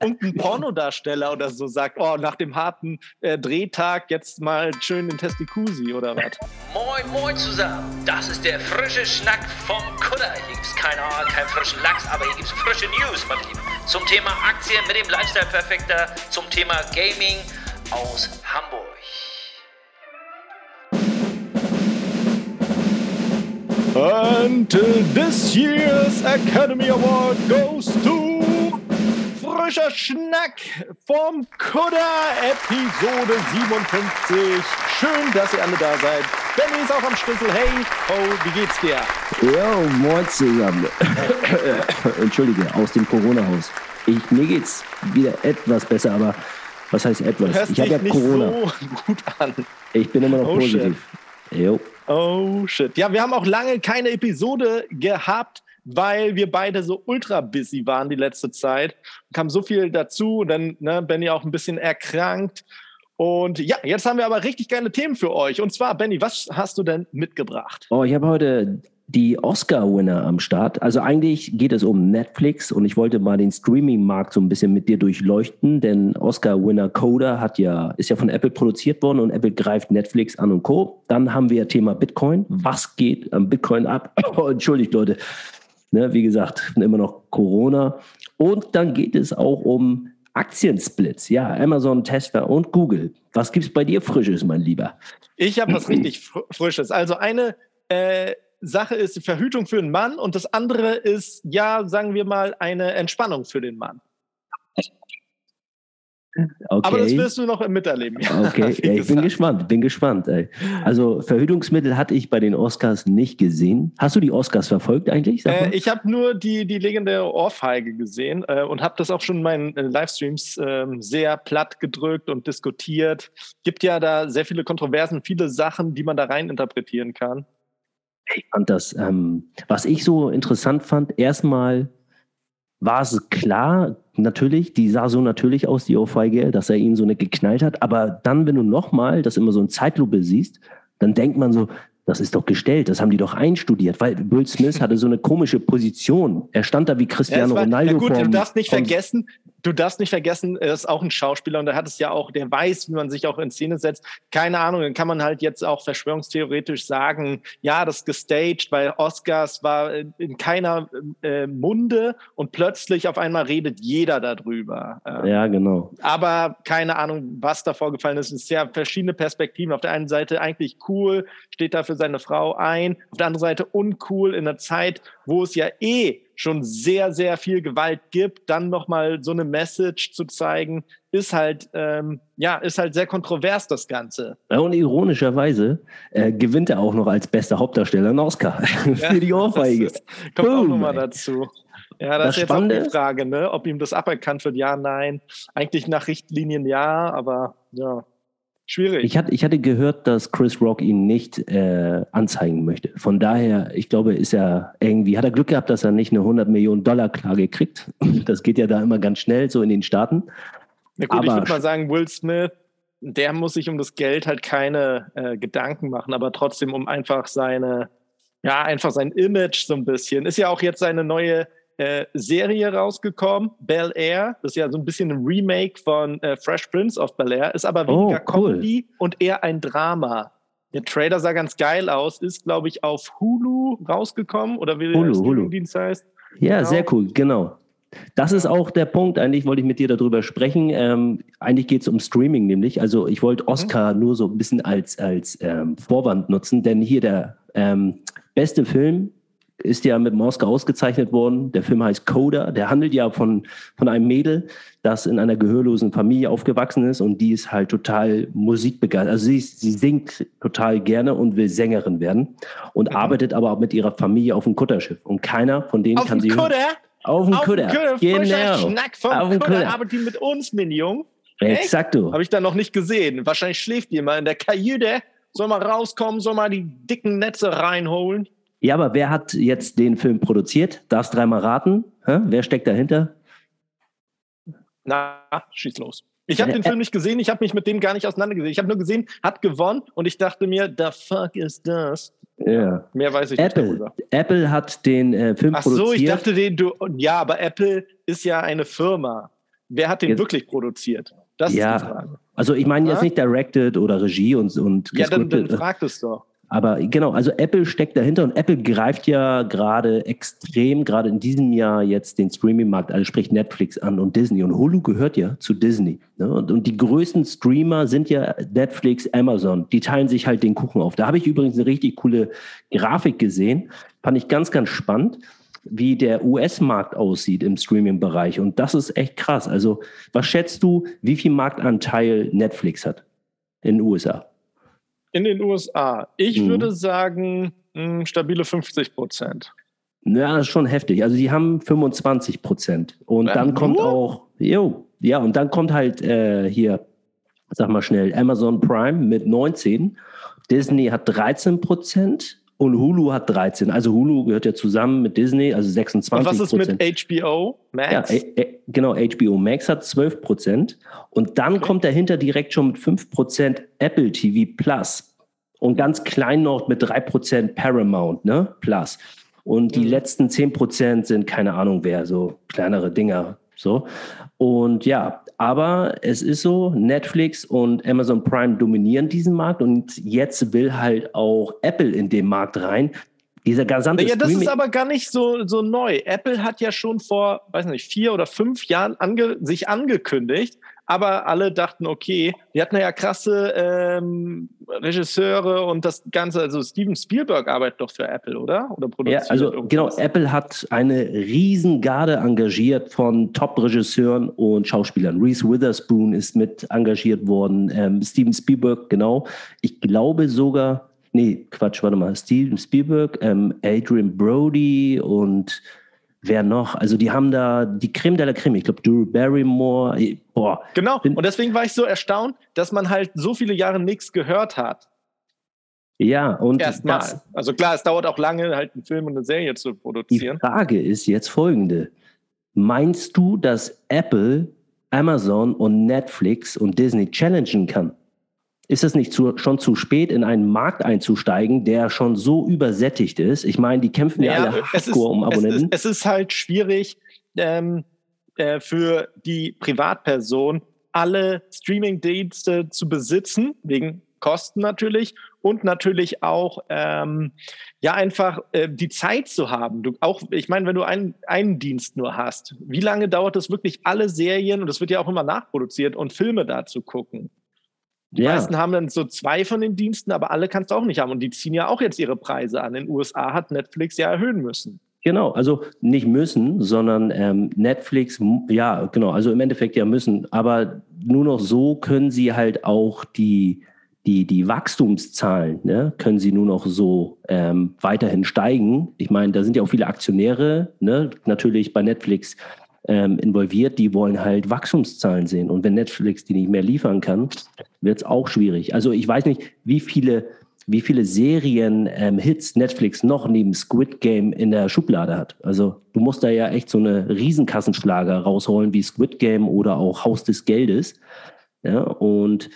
irgendein Pornodarsteller oder so sagt, oh, nach dem harten äh, Drehtag jetzt mal schön in Testikusi oder was? Moin, moin zusammen. Das ist der frische Schnack vom Kutter. Hier gibt's keine, kein frischen Lachs, aber hier gibt's frische News, mein Lieben. Zum Thema Aktien mit dem Lifestyle Perfekter, zum Thema Gaming aus Hamburg. And this year's Academy Award goes to Frischer Schnack vom Kudder, Episode 57. Schön, dass ihr alle da seid. Benny ist auch am Schlüssel. Hey, oh, wie geht's dir? Jo, moin zusammen. Entschuldige, aus dem Corona-Haus. Ich, mir geht's wieder etwas besser, aber was heißt etwas? ich habe ja Corona. So gut an. Ich bin immer noch oh, positiv. Shit. Jo. Oh shit. Ja, wir haben auch lange keine Episode gehabt, weil wir beide so ultra busy waren die letzte Zeit. Kam so viel dazu dann ne, Benny auch ein bisschen erkrankt. Und ja, jetzt haben wir aber richtig geile Themen für euch. Und zwar, Benny, was hast du denn mitgebracht? Oh, ich habe heute die Oscar-Winner am Start. Also eigentlich geht es um Netflix und ich wollte mal den Streaming-Markt so ein bisschen mit dir durchleuchten, denn Oscar-Winner Coda hat ja, ist ja von Apple produziert worden und Apple greift Netflix an und Co. Dann haben wir Thema Bitcoin. Was geht am Bitcoin ab? Oh, entschuldigt, Leute. Ne, wie gesagt, immer noch Corona. Und dann geht es auch um Aktiensplits. Ja, Amazon, Tesla und Google. Was gibt es bei dir Frisches, mein Lieber? Ich habe was richtig Frisches. Also eine äh, Sache ist die Verhütung für den Mann und das andere ist, ja, sagen wir mal, eine Entspannung für den Mann. Okay. Aber das wirst du noch miterleben. Ja, okay, ja, ich bin gespannt, bin gespannt. Ey. Also Verhütungsmittel hatte ich bei den Oscars nicht gesehen. Hast du die Oscars verfolgt eigentlich? Äh, ich habe nur die, die legendäre Ohrfeige gesehen äh, und habe das auch schon in meinen äh, Livestreams ähm, sehr platt gedrückt und diskutiert. Gibt ja da sehr viele Kontroversen, viele Sachen, die man da rein interpretieren kann. Ich fand das, ähm, was ich so interessant fand, erstmal war es klar, natürlich, die sah so natürlich aus, die Ohrfeige, dass er ihn so nicht geknallt hat. Aber dann, wenn du nochmal das immer so in Zeitlupe siehst, dann denkt man so, das ist doch gestellt, das haben die doch einstudiert, weil Will Smith hatte so eine komische Position. Er stand da wie Cristiano ja, war, Ronaldo. Ja gut, vom, du darfst nicht vergessen, du darfst nicht vergessen, er ist auch ein Schauspieler und er hat es ja auch, der weiß, wie man sich auch in Szene setzt. Keine Ahnung, dann kann man halt jetzt auch verschwörungstheoretisch sagen, ja, das gestaged, weil Oscars war in keiner äh, Munde und plötzlich auf einmal redet jeder darüber. Ähm, ja, genau. Aber keine Ahnung, was da vorgefallen ist. Es sind ja verschiedene Perspektiven. Auf der einen Seite eigentlich cool, steht da für seine Frau ein. Auf der anderen Seite uncool in einer Zeit, wo es ja eh schon sehr, sehr viel Gewalt gibt, dann nochmal so eine Message zu zeigen, ist halt, ähm, ja, ist halt sehr kontrovers, das Ganze. Ja, und ironischerweise äh, gewinnt er auch noch als bester Hauptdarsteller einen Oscar ja, für die Ohrfeige. Ist, kommt Boom, auch nochmal dazu. Ja, das, das ist jetzt Spannende, auch die Frage, ne? ob ihm das aberkannt wird, ja, nein. Eigentlich nach Richtlinien ja, aber ja. Schwierig. Ich hatte, ich hatte gehört, dass Chris Rock ihn nicht äh, anzeigen möchte. Von daher, ich glaube, ist er irgendwie, hat er Glück gehabt, dass er nicht eine 100 Millionen Dollar Klage kriegt. Das geht ja da immer ganz schnell, so in den Staaten. Ja gut, aber, ich würde mal sagen, Will Smith, der muss sich um das Geld halt keine äh, Gedanken machen, aber trotzdem um einfach seine, ja, einfach sein Image so ein bisschen. Ist ja auch jetzt seine neue äh, Serie rausgekommen, Bel Air. Das ist ja so ein bisschen ein Remake von äh, Fresh Prince of Bel Air, ist aber weniger oh, cool. Comedy und eher ein Drama. Der Trailer sah ganz geil aus, ist, glaube ich, auf Hulu rausgekommen oder wie Hulu, der Streamingdienst heißt. Ja, genau. sehr cool, genau. Das ist auch der Punkt, eigentlich wollte ich mit dir darüber sprechen. Ähm, eigentlich geht es um Streaming nämlich. Also ich wollte mhm. Oscar mhm. nur so ein bisschen als, als ähm, Vorwand nutzen, denn hier der ähm, beste Film ist ja mit dem Oscar ausgezeichnet worden. Der Film heißt Coda. Der handelt ja von, von einem Mädel, das in einer gehörlosen Familie aufgewachsen ist und die ist halt total musikbegeistert. Also sie, sie singt total gerne und will Sängerin werden und mhm. arbeitet aber auch mit ihrer Familie auf dem Kutterschiff. Und keiner von denen auf kann sie. Kutter? Auf dem Kutter? Kutter. Genau. Schnack vom auf dem Kutter. Kutter. Arbeitet die mit uns, mein Jung? Exakt du. Habe ich da noch nicht gesehen. Wahrscheinlich schläft die immer in der Kajüte. Soll mal rauskommen, soll mal die dicken Netze reinholen. Ja, aber wer hat jetzt den Film produziert? Darfst dreimal raten? Hä? Wer steckt dahinter? Na, schieß los. Ich habe den Film nicht gesehen, ich habe mich mit dem gar nicht auseinandergesetzt. Ich habe nur gesehen, hat gewonnen und ich dachte mir, the fuck is das? Ja. Mehr weiß ich Apple. nicht darüber. Apple hat den äh, Film Ach produziert. Ach so, ich dachte, den, du, ja, aber Apple ist ja eine Firma. wer hat den jetzt, wirklich produziert? Das ja, ist die Frage. Also ich meine jetzt nicht directed oder Regie und, und Ja, dann, dann fragt es doch. Aber genau, also Apple steckt dahinter und Apple greift ja gerade extrem, gerade in diesem Jahr jetzt den Streaming-Markt, also sprich Netflix an und Disney. Und Hulu gehört ja zu Disney. Ne? Und, und, die größten Streamer sind ja Netflix, Amazon. Die teilen sich halt den Kuchen auf. Da habe ich übrigens eine richtig coole Grafik gesehen. Fand ich ganz, ganz spannend wie der US-Markt aussieht im Streaming-Bereich. Und das ist echt krass. Also, was schätzt du, wie viel Marktanteil Netflix hat in den USA? In den USA. Ich mhm. würde sagen, mh, hm, stabile 50 Prozent. Ja, das ist schon heftig. Also die haben 25 Prozent. Und ja, dann kommt auch, jo, ja, und dann kommt halt äh, hier, sag mal schnell, Amazon Prime mit 19. Disney hat 13 Prozent und Hulu hat 13. Also Hulu gehört ja zusammen mit Disney, also 26 Und was ist mit HBO Max? Ja, äh, genau, HBO Max hat 12 Prozent. Und dann okay. kommt dahinter direkt schon mit 5 Prozent Apple TV Plus. Und ganz klein noch mit 3 Prozent Paramount ne? Plus. Und die mhm. letzten 10 Prozent sind keine Ahnung wer, so kleinere Dinger. So. Und ja, aber es ist so, Netflix und Amazon Prime dominieren diesen Markt und jetzt will halt auch Apple in den Markt rein. Dieser gesamte Ja, das ist aber gar nicht so, so neu. Apple hat ja schon vor, weiß nicht, vier oder fünf Jahren ange, sich angekündigt, aber alle dachten, okay, die hatten ja krasse ähm, Regisseure und das Ganze, also Steven Spielberg arbeitet doch für Apple, oder? Oder produziert Ja, also irgendwas. genau, Apple hat eine Riesengarde engagiert von Top-Regisseuren und Schauspielern. Reese Witherspoon ist mit engagiert worden, ähm, Steven Spielberg, genau. Ich glaube sogar, nee, Quatsch, warte mal, Steven Spielberg, ähm, Adrian Brody und Wer noch? Also die haben da die Creme de la Creme. Ich glaube, Drew Barrymore. Eh, boah. Genau. Und deswegen war ich so erstaunt, dass man halt so viele Jahre nichts gehört hat. Ja, und erstmal. Also klar, es dauert auch lange, halt einen Film und eine Serie zu produzieren. Die Frage ist jetzt folgende: Meinst du, dass Apple, Amazon und Netflix und Disney challengen kann? Ist es nicht zu, schon zu spät, in einen Markt einzusteigen, der schon so übersättigt ist? Ich meine, die kämpfen ja, ja alle hardcore um Abonnenten. Es ist, es ist halt schwierig ähm, äh, für die Privatperson, alle Streaming-Dienste zu besitzen, wegen Kosten natürlich und natürlich auch ähm, ja einfach äh, die Zeit zu haben. Du, auch, ich meine, wenn du einen, einen Dienst nur hast, wie lange dauert es wirklich, alle Serien, und es wird ja auch immer nachproduziert, und Filme da zu gucken? Die ja. meisten haben dann so zwei von den Diensten, aber alle kannst du auch nicht haben. Und die ziehen ja auch jetzt ihre Preise an. In den USA hat Netflix ja erhöhen müssen. Genau, also nicht müssen, sondern ähm, Netflix, ja, genau, also im Endeffekt ja müssen. Aber nur noch so können sie halt auch die, die, die Wachstumszahlen, ne, können sie nur noch so ähm, weiterhin steigen. Ich meine, da sind ja auch viele Aktionäre, ne, natürlich bei Netflix ähm, involviert, die wollen halt Wachstumszahlen sehen. Und wenn Netflix die nicht mehr liefern kann, wird es auch schwierig. Also ich weiß nicht, wie viele, wie viele Serien-Hits ähm, Netflix noch neben Squid Game in der Schublade hat. Also du musst da ja echt so eine Riesenkassenschlager rausholen wie Squid Game oder auch Haus des Geldes. Ja, und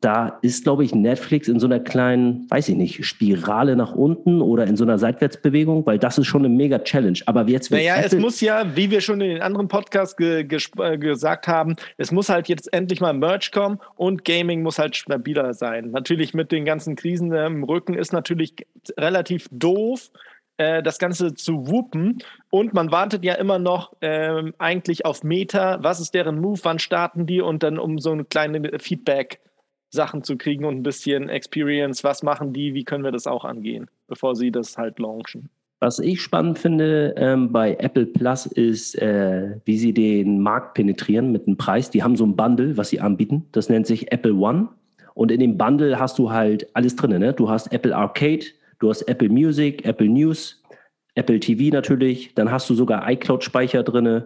da ist, glaube ich, Netflix in so einer kleinen, weiß ich nicht, Spirale nach unten oder in so einer Seitwärtsbewegung, weil das ist schon eine mega Challenge. Aber jetzt Naja, Apple es muss ja, wie wir schon in den anderen Podcasts ge ge gesagt haben, es muss halt jetzt endlich mal Merch kommen und Gaming muss halt stabiler sein. Natürlich mit den ganzen Krisen im Rücken ist natürlich relativ doof äh, das Ganze zu wuppen. Und man wartet ja immer noch ähm, eigentlich auf Meta. Was ist deren Move? Wann starten die? Und dann um so ein kleines Feedback Sachen zu kriegen und ein bisschen Experience. Was machen die? Wie können wir das auch angehen, bevor sie das halt launchen? Was ich spannend finde ähm, bei Apple Plus ist, äh, wie sie den Markt penetrieren mit einem Preis. Die haben so ein Bundle, was sie anbieten. Das nennt sich Apple One. Und in dem Bundle hast du halt alles drin. Ne? Du hast Apple Arcade, du hast Apple Music, Apple News, Apple TV natürlich. Dann hast du sogar iCloud-Speicher drin.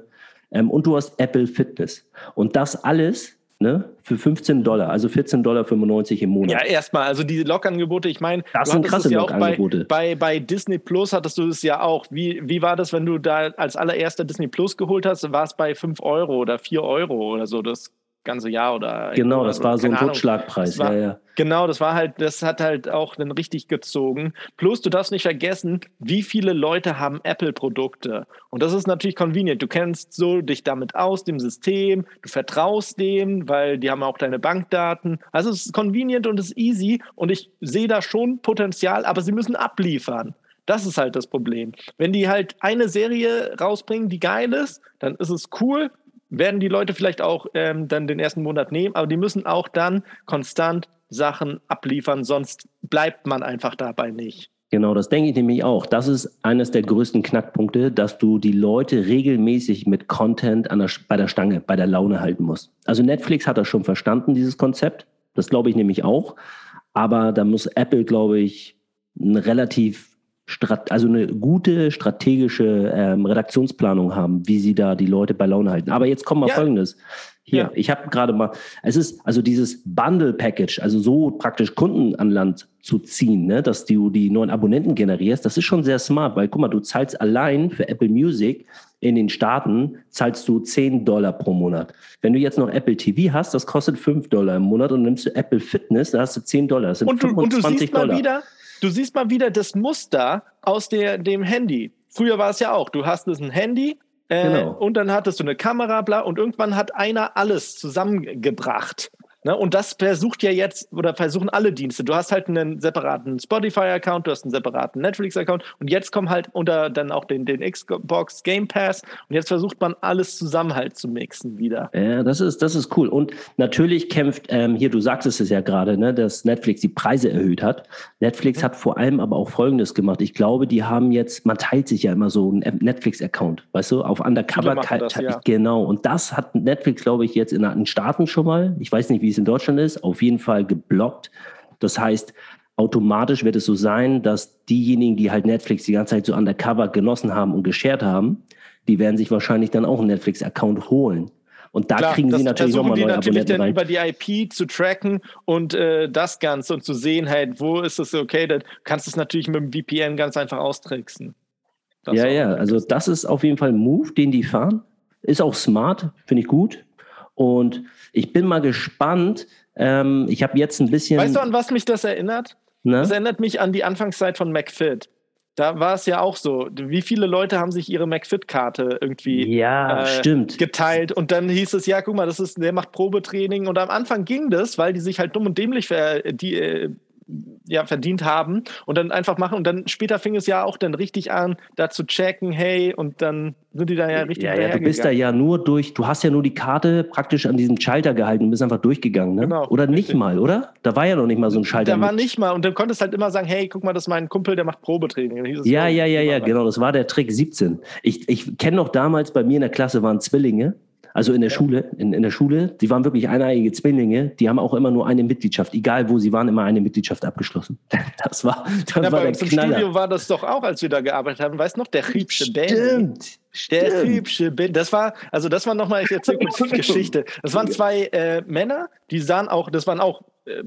Ähm, und du hast Apple Fitness. Und das alles ne, für 15 Dollar, also 14,95 Dollar im Monat. Ja, erstmal, also die Log-Angebote, ich meine, das sind krasse ja Log-Angebote. Bei, bei, bei, Disney Plus hattest du es ja auch. Wie, wie war das, wenn du da als allererster Disney Plus geholt hast? War es bei 5 Euro oder 4 Euro oder so? Das ganze Jahr oder. Genau, das war so ein Rückschlagpreis. Ja, ja. Genau, das war halt, das hat halt auch dann richtig gezogen. Plus, du darfst nicht vergessen, wie viele Leute haben Apple-Produkte. Und das ist natürlich convenient. Du kennst so dich damit aus, dem System, du vertraust dem, weil die haben auch deine Bankdaten. Also es ist convenient und es ist easy. Und ich sehe da schon Potenzial, aber sie müssen abliefern. Das ist halt das Problem. Wenn die halt eine Serie rausbringen, die geil ist, dann ist es cool, werden die Leute vielleicht auch ähm, dann den ersten Monat nehmen, aber die müssen auch dann konstant Sachen abliefern, sonst bleibt man einfach dabei nicht. Genau, das denke ich nämlich auch. Das ist eines der größten Knackpunkte, dass du die Leute regelmäßig mit Content der, bei der Stange, bei der Laune halten musst. Also Netflix hat das schon verstanden, dieses Konzept. Das glaube ich nämlich auch. Aber da muss Apple, glaube ich, ein relativ also eine gute strategische ähm, Redaktionsplanung haben, wie sie da die Leute bei Laune halten. Aber jetzt kommt mal ja. Folgendes. Hier, ja. ich habe gerade mal, es ist also dieses Bundle-Package, also so praktisch Kunden an Land zu ziehen, ne, dass du die neuen Abonnenten generierst, das ist schon sehr smart, weil guck mal, du zahlst allein für Apple Music in den Staaten, zahlst du 10 Dollar pro Monat. Wenn du jetzt noch Apple TV hast, das kostet 5 Dollar im Monat und nimmst du Apple Fitness, da hast du 10 Dollar. Das sind und, du, 25 und du siehst Dollar. mal wieder, du siehst mal wieder das Muster aus der, dem Handy. Früher war es ja auch, du hast es ein Handy äh, genau. und dann hattest du eine Kamera, bla, und irgendwann hat einer alles zusammengebracht. Ne? Und das versucht ja jetzt, oder versuchen alle Dienste. Du hast halt einen separaten Spotify-Account, du hast einen separaten Netflix-Account und jetzt kommen halt unter dann auch den, den Xbox Game Pass und jetzt versucht man alles zusammen halt zu mixen wieder. Ja, das ist, das ist cool. Und natürlich kämpft, ähm, hier, du sagst es ja gerade, ne, dass Netflix die Preise erhöht hat. Netflix hat vor allem aber auch Folgendes gemacht. Ich glaube, die haben jetzt, man teilt sich ja immer so einen Netflix-Account, weißt du, auf Undercover. Das, ja. Genau. Und das hat Netflix, glaube ich, jetzt in den Staaten schon mal. Ich weiß nicht, wie wie es in Deutschland ist, auf jeden Fall geblockt. Das heißt, automatisch wird es so sein, dass diejenigen, die halt Netflix die ganze Zeit so undercover genossen haben und geshared haben, die werden sich wahrscheinlich dann auch einen Netflix-Account holen. Und da Klar, kriegen sie natürlich nochmal neue natürlich Abonnenten dann über die IP zu tracken und äh, das Ganze und zu sehen, hey, wo ist es okay, dann kannst du es natürlich mit dem VPN ganz einfach austricksen. Das ja, ja, also das ist auf jeden Fall ein Move, den die fahren. Ist auch smart, finde ich gut. Und ich bin mal gespannt. Ähm, ich habe jetzt ein bisschen. Weißt du, an was mich das erinnert? Ne? Das erinnert mich an die Anfangszeit von McFit. Da war es ja auch so. Wie viele Leute haben sich ihre McFit-Karte irgendwie ja, äh, geteilt? Und dann hieß es, ja, guck mal, das ist, der macht Probetraining. Und am Anfang ging das, weil die sich halt dumm und dämlich die, äh, ja, verdient haben und dann einfach machen. Und dann später fing es ja auch dann richtig an, da zu checken, hey, und dann sind die da ja richtig Ja, ja du bist da ja nur durch, du hast ja nur die Karte praktisch an diesem Schalter gehalten und bist einfach durchgegangen, ne? Genau, oder richtig. nicht mal, oder? Da war ja noch nicht mal so ein Schalter. Da war nicht mal und dann konntest halt immer sagen, hey, guck mal, das ist mein Kumpel, der macht Probetraining. Ja, ja, ja, ja, genau, das war der Trick 17. Ich, ich kenne noch damals, bei mir in der Klasse waren Zwillinge also in der. Schule, in, in der Schule, die waren wirklich eineige Zwillinge, die haben auch immer nur eine Mitgliedschaft, egal wo sie waren, immer eine Mitgliedschaft abgeschlossen. Das war, das ja, war der Im Studio war das doch auch, als wir da gearbeitet haben, weißt du noch, der Riebsche Band. Stimmt. Der Riebsche Band. Das war, also das war nochmal, ich erzähle kurz die Geschichte. Das waren zwei äh, Männer, die sahen auch, das waren auch äh,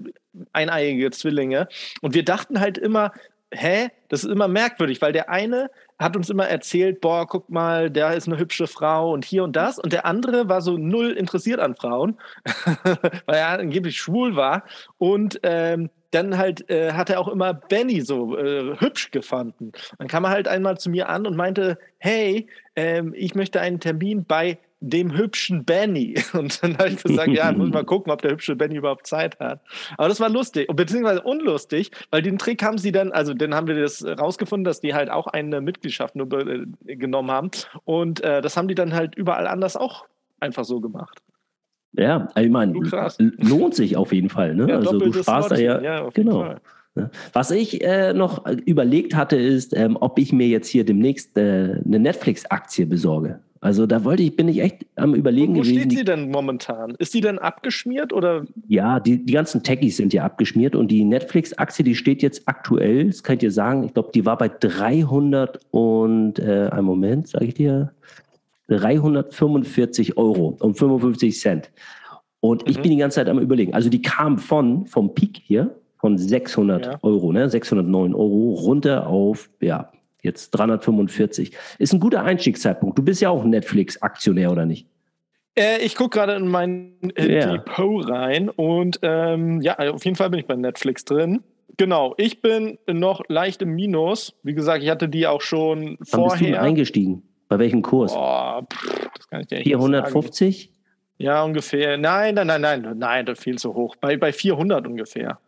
eineige Zwillinge. Und wir dachten halt immer, hä, das ist immer merkwürdig, weil der eine hat uns immer erzählt, boah, guck mal, der ist eine hübsche Frau und hier und das. Und der andere war so null interessiert an Frauen, weil er angeblich schwul war. Und ähm, dann halt äh, hat er auch immer Benny so äh, hübsch gefunden. Dann kam er halt einmal zu mir an und meinte, hey, ähm, ich möchte einen Termin bei dem hübschen Benny. Und dann habe ich gesagt, ja, muss mal gucken, ob der hübsche Benny überhaupt Zeit hat. Aber das war lustig, beziehungsweise unlustig, weil den Trick haben sie dann, also dann haben wir das rausgefunden, dass die halt auch eine Mitgliedschaft nur äh, genommen haben. Und äh, das haben die dann halt überall anders auch einfach so gemacht. Ja, ich meine, lohnt sich auf jeden Fall. Ne? Ja, also du sparst da ja, ja genau. Fall. Was ich äh, noch überlegt hatte, ist, ähm, ob ich mir jetzt hier demnächst äh, eine Netflix-Aktie besorge. Also da wollte ich, bin ich echt am überlegen wo gewesen. Wo steht sie denn momentan? Ist die denn abgeschmiert oder? Ja, die, die ganzen Techies sind ja abgeschmiert und die Netflix-Aktie, die steht jetzt aktuell, das kann ich dir sagen, ich glaube, die war bei 300 und, äh, einen Moment, sage ich dir, 345 Euro und 55 Cent. Und mhm. ich bin die ganze Zeit am überlegen. Also die kam von, vom Peak hier, von 600 ja. Euro, ne, 609 Euro runter auf, ja, Jetzt 345. Ist ein guter Einstiegszeitpunkt. Du bist ja auch Netflix-Aktionär, oder nicht? Äh, ich gucke gerade in mein äh, yeah. Depot rein und ähm, ja, auf jeden Fall bin ich bei Netflix drin. Genau, ich bin noch leicht im Minus. Wie gesagt, ich hatte die auch schon Wann vorher. Bist du eingestiegen? Bei welchem Kurs? Oh, pff, das kann ich dir 450? Ja, ungefähr. Nein, nein, nein, nein, nein, viel zu hoch. Bei, bei 400 ungefähr.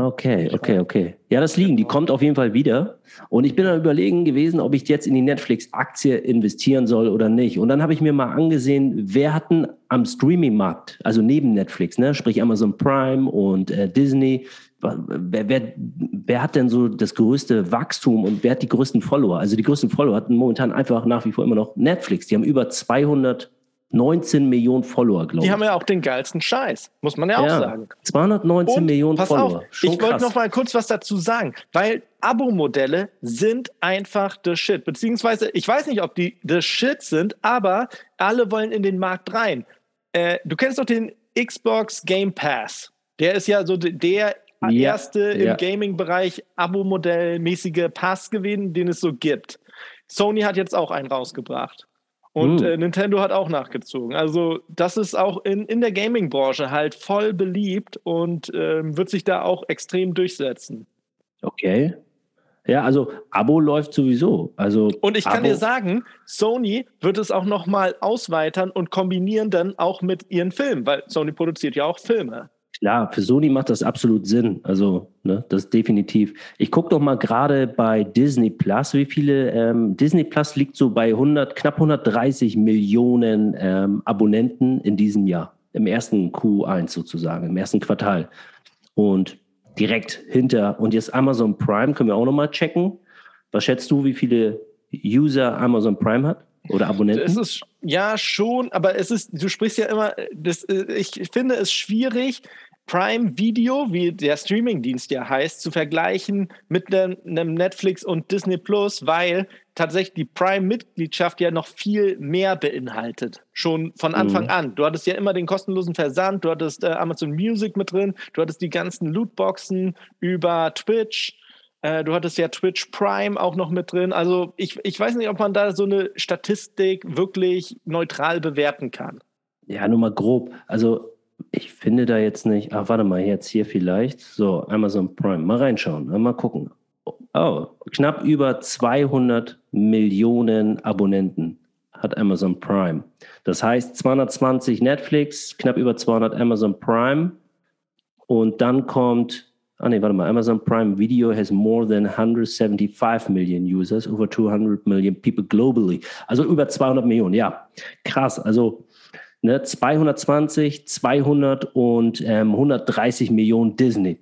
Okay, okay, okay. Ja, das liegen. Die kommt auf jeden Fall wieder. Und ich bin am Überlegen gewesen, ob ich jetzt in die Netflix-Aktie investieren soll oder nicht. Und dann habe ich mir mal angesehen, wer hat denn am Streaming-Markt, also neben Netflix, ne, sprich Amazon Prime und äh, Disney, wer, wer, wer hat denn so das größte Wachstum und wer hat die größten Follower? Also die größten Follower hatten momentan einfach nach wie vor immer noch Netflix. Die haben über 200 19 Millionen Follower, glaube ich. Die haben ja auch den geilsten Scheiß, muss man ja, ja auch sagen. 219 Und, Millionen pass Follower. Auf, Schon ich wollte noch mal kurz was dazu sagen, weil Abo-Modelle sind einfach the shit. Beziehungsweise, ich weiß nicht, ob die the shit sind, aber alle wollen in den Markt rein. Äh, du kennst doch den Xbox Game Pass. Der ist ja so der ja, erste ja. im Gaming-Bereich Abo-Modell-mäßige Pass gewesen, den es so gibt. Sony hat jetzt auch einen rausgebracht. Und hm. äh, Nintendo hat auch nachgezogen. Also das ist auch in, in der Gaming-Branche halt voll beliebt und äh, wird sich da auch extrem durchsetzen. Okay. Ja, also Abo läuft sowieso. Also und ich kann Abo dir sagen, Sony wird es auch noch mal ausweitern und kombinieren dann auch mit ihren Filmen, weil Sony produziert ja auch Filme. Klar, für Sony macht das absolut Sinn. Also, ne, das definitiv. Ich gucke doch mal gerade bei Disney Plus, wie viele, ähm, Disney Plus liegt so bei 100, knapp 130 Millionen ähm, Abonnenten in diesem Jahr. Im ersten Q1 sozusagen, im ersten Quartal. Und direkt hinter, und jetzt Amazon Prime können wir auch nochmal checken. Was schätzt du, wie viele User Amazon Prime hat? Oder Abonnenten? Es ist, ja, schon, aber es ist, du sprichst ja immer, das, äh, ich finde es schwierig, Prime Video, wie der Streamingdienst ja heißt, zu vergleichen mit einem Netflix und Disney Plus, weil tatsächlich die Prime-Mitgliedschaft ja noch viel mehr beinhaltet. Schon von Anfang mhm. an. Du hattest ja immer den kostenlosen Versand, du hattest äh, Amazon Music mit drin, du hattest die ganzen Lootboxen über Twitch. Äh, du hattest ja Twitch Prime auch noch mit drin. Also ich, ich weiß nicht, ob man da so eine Statistik wirklich neutral bewerten kann. Ja, nur mal grob. Also ich finde da jetzt nicht, ach, warte mal, jetzt hier vielleicht. So, Amazon Prime, mal reinschauen, mal gucken. Oh, knapp über 200 Millionen Abonnenten hat Amazon Prime. Das heißt 220 Netflix, knapp über 200 Amazon Prime. Und dann kommt, ah nee, warte mal, Amazon Prime Video has more than 175 million users, over 200 million people globally. Also über 200 Millionen, ja. Krass, also Ne, 220, 200 und ähm, 130 Millionen Disney.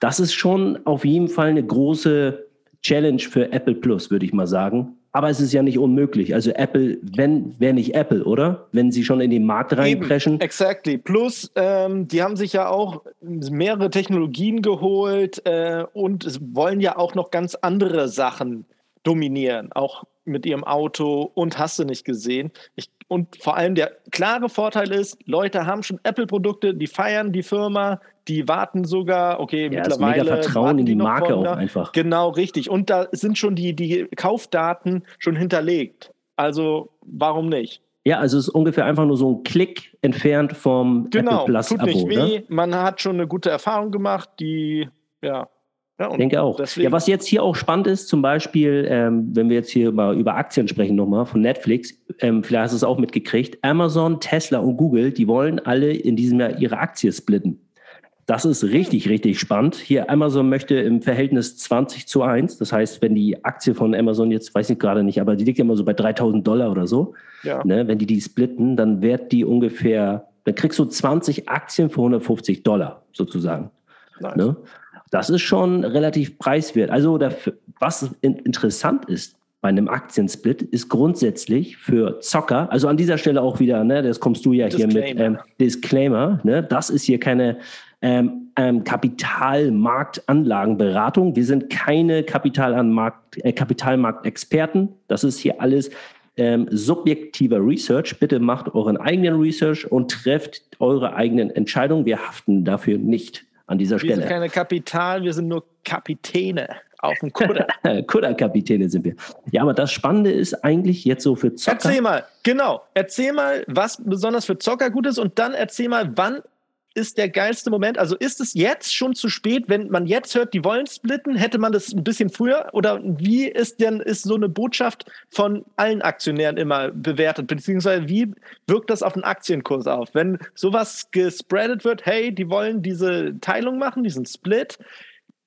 Das ist schon auf jeden Fall eine große Challenge für Apple Plus, würde ich mal sagen. Aber es ist ja nicht unmöglich. Also Apple, wenn, wäre nicht Apple, oder? Wenn sie schon in den Markt reinpreschen. Eben, exactly. Plus, ähm, die haben sich ja auch mehrere Technologien geholt äh, und wollen ja auch noch ganz andere Sachen dominieren. Auch mit ihrem Auto und hast du nicht gesehen. Ich und vor allem der klare Vorteil ist, Leute haben schon Apple-Produkte, die feiern die Firma, die warten sogar, okay, ja, mittlerweile. Ist mega Vertrauen in die, die Marke auch einfach. Genau, richtig. Und da sind schon die, die Kaufdaten schon hinterlegt. Also warum nicht? Ja, also es ist ungefähr einfach nur so ein Klick entfernt vom genau, Apple Plus Abo. Genau, tut nicht weh. Ne? Man hat schon eine gute Erfahrung gemacht, die ja, ja, ich denke auch. Deswegen. Ja, was jetzt hier auch spannend ist, zum Beispiel, ähm, wenn wir jetzt hier mal über Aktien sprechen nochmal von Netflix, ähm, vielleicht hast du es auch mitgekriegt, Amazon, Tesla und Google, die wollen alle in diesem Jahr ihre Aktie splitten. Das ist richtig, richtig spannend. Hier, Amazon möchte im Verhältnis 20 zu 1. Das heißt, wenn die Aktie von Amazon jetzt, weiß ich gerade nicht, aber die liegt ja immer so bei 3000 Dollar oder so. Ja. Ne, wenn die die splitten, dann wird die ungefähr, dann kriegst du 20 Aktien für 150 Dollar sozusagen. Nice. Ne? Das ist schon relativ preiswert. Also dafür, was interessant ist bei einem Aktiensplit, ist grundsätzlich für Zocker, also an dieser Stelle auch wieder, ne, das kommst du ja Disclaimer. hier mit ähm, Disclaimer, ne, das ist hier keine ähm, ähm, Kapitalmarktanlagenberatung. Wir sind keine Kapitalanmarkt, äh, Kapitalmarktexperten. Das ist hier alles ähm, subjektiver Research. Bitte macht euren eigenen Research und trefft eure eigenen Entscheidungen. Wir haften dafür nicht. An dieser Stelle. Wir sind keine Kapital, wir sind nur Kapitäne auf dem Kutter. Kudderkapitäne sind wir. Ja, aber das Spannende ist eigentlich jetzt so für Zocker. Erzähl mal, genau. Erzähl mal, was besonders für Zocker gut ist und dann erzähl mal, wann ist der geilste Moment? Also ist es jetzt schon zu spät, wenn man jetzt hört, die wollen splitten? Hätte man das ein bisschen früher? Oder wie ist denn ist so eine Botschaft von allen Aktionären immer bewertet? Beziehungsweise wie wirkt das auf den Aktienkurs auf? Wenn sowas gespreadet wird, hey, die wollen diese Teilung machen, diesen Split,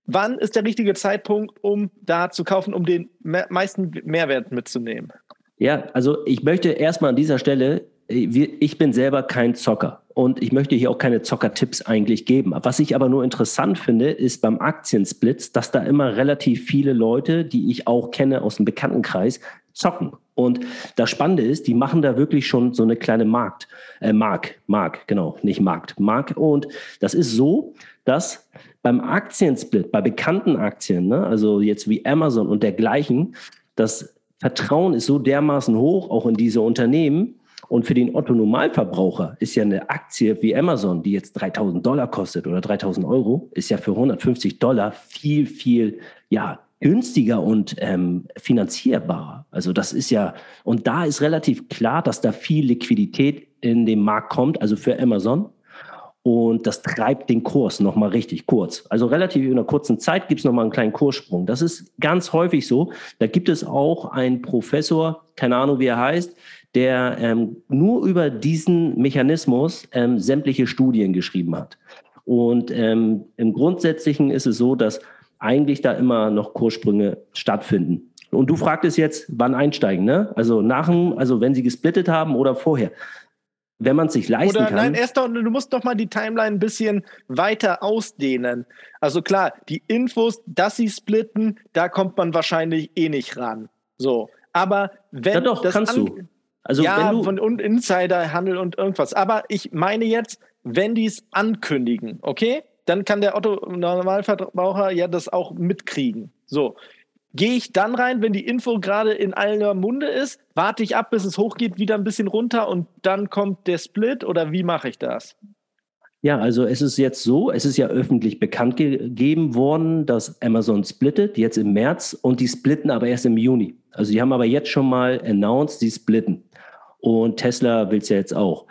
wann ist der richtige Zeitpunkt, um da zu kaufen, um den meisten Mehrwert mitzunehmen? Ja, also ich möchte erstmal an dieser Stelle, ich bin selber kein Zocker und ich möchte hier auch keine Zocker-Tipps eigentlich geben. Was ich aber nur interessant finde, ist beim Aktiensplits, dass da immer relativ viele Leute, die ich auch kenne aus dem Bekanntenkreis, zocken. Und das Spannende ist, die machen da wirklich schon so eine kleine Markt, äh, Mark, Mark, genau, nicht Markt, Mark. Und das ist so, dass beim Aktiensplit, bei bekannten Aktien, ne, also jetzt wie Amazon und dergleichen, das Vertrauen ist so dermaßen hoch, auch in diese Unternehmen. Und für den Otto Normalverbraucher ist ja eine Aktie wie Amazon, die jetzt 3000 Dollar kostet oder 3000 Euro, ist ja für 150 Dollar viel, viel, ja, günstiger und ähm, finanzierbarer. Also das ist ja, und da ist relativ klar, dass da viel Liquidität in den Markt kommt, also für Amazon. Und das treibt den Kurs nochmal richtig kurz. Also relativ in einer kurzen Zeit gibt es nochmal einen kleinen Kurssprung. Das ist ganz häufig so. Da gibt es auch einen Professor, keine Ahnung wie er heißt, der ähm, nur über diesen Mechanismus ähm, sämtliche Studien geschrieben hat. Und ähm, im Grundsätzlichen ist es so, dass eigentlich da immer noch Kurssprünge stattfinden. Und du fragtest jetzt, wann einsteigen, ne? Also nach dem, also wenn sie gesplittet haben oder vorher wenn man es sich leisten Oder, kann. Nein, erst doch, du musst doch mal die Timeline ein bisschen weiter ausdehnen. Also klar, die Infos, dass sie splitten, da kommt man wahrscheinlich eh nicht ran. So. Aber wenn. Ja, doch, kannst du. Also ja, wenn du von und Insiderhandel und irgendwas. Aber ich meine jetzt, wenn die es ankündigen, okay? Dann kann der Otto Normalverbraucher ja das auch mitkriegen. So. Gehe ich dann rein, wenn die Info gerade in aller Munde ist? Warte ich ab, bis es hochgeht, wieder ein bisschen runter und dann kommt der Split oder wie mache ich das? Ja, also es ist jetzt so, es ist ja öffentlich bekannt gegeben worden, dass Amazon splittet, jetzt im März und die splitten aber erst im Juni. Also die haben aber jetzt schon mal announced, die splitten. Und Tesla will es ja jetzt auch.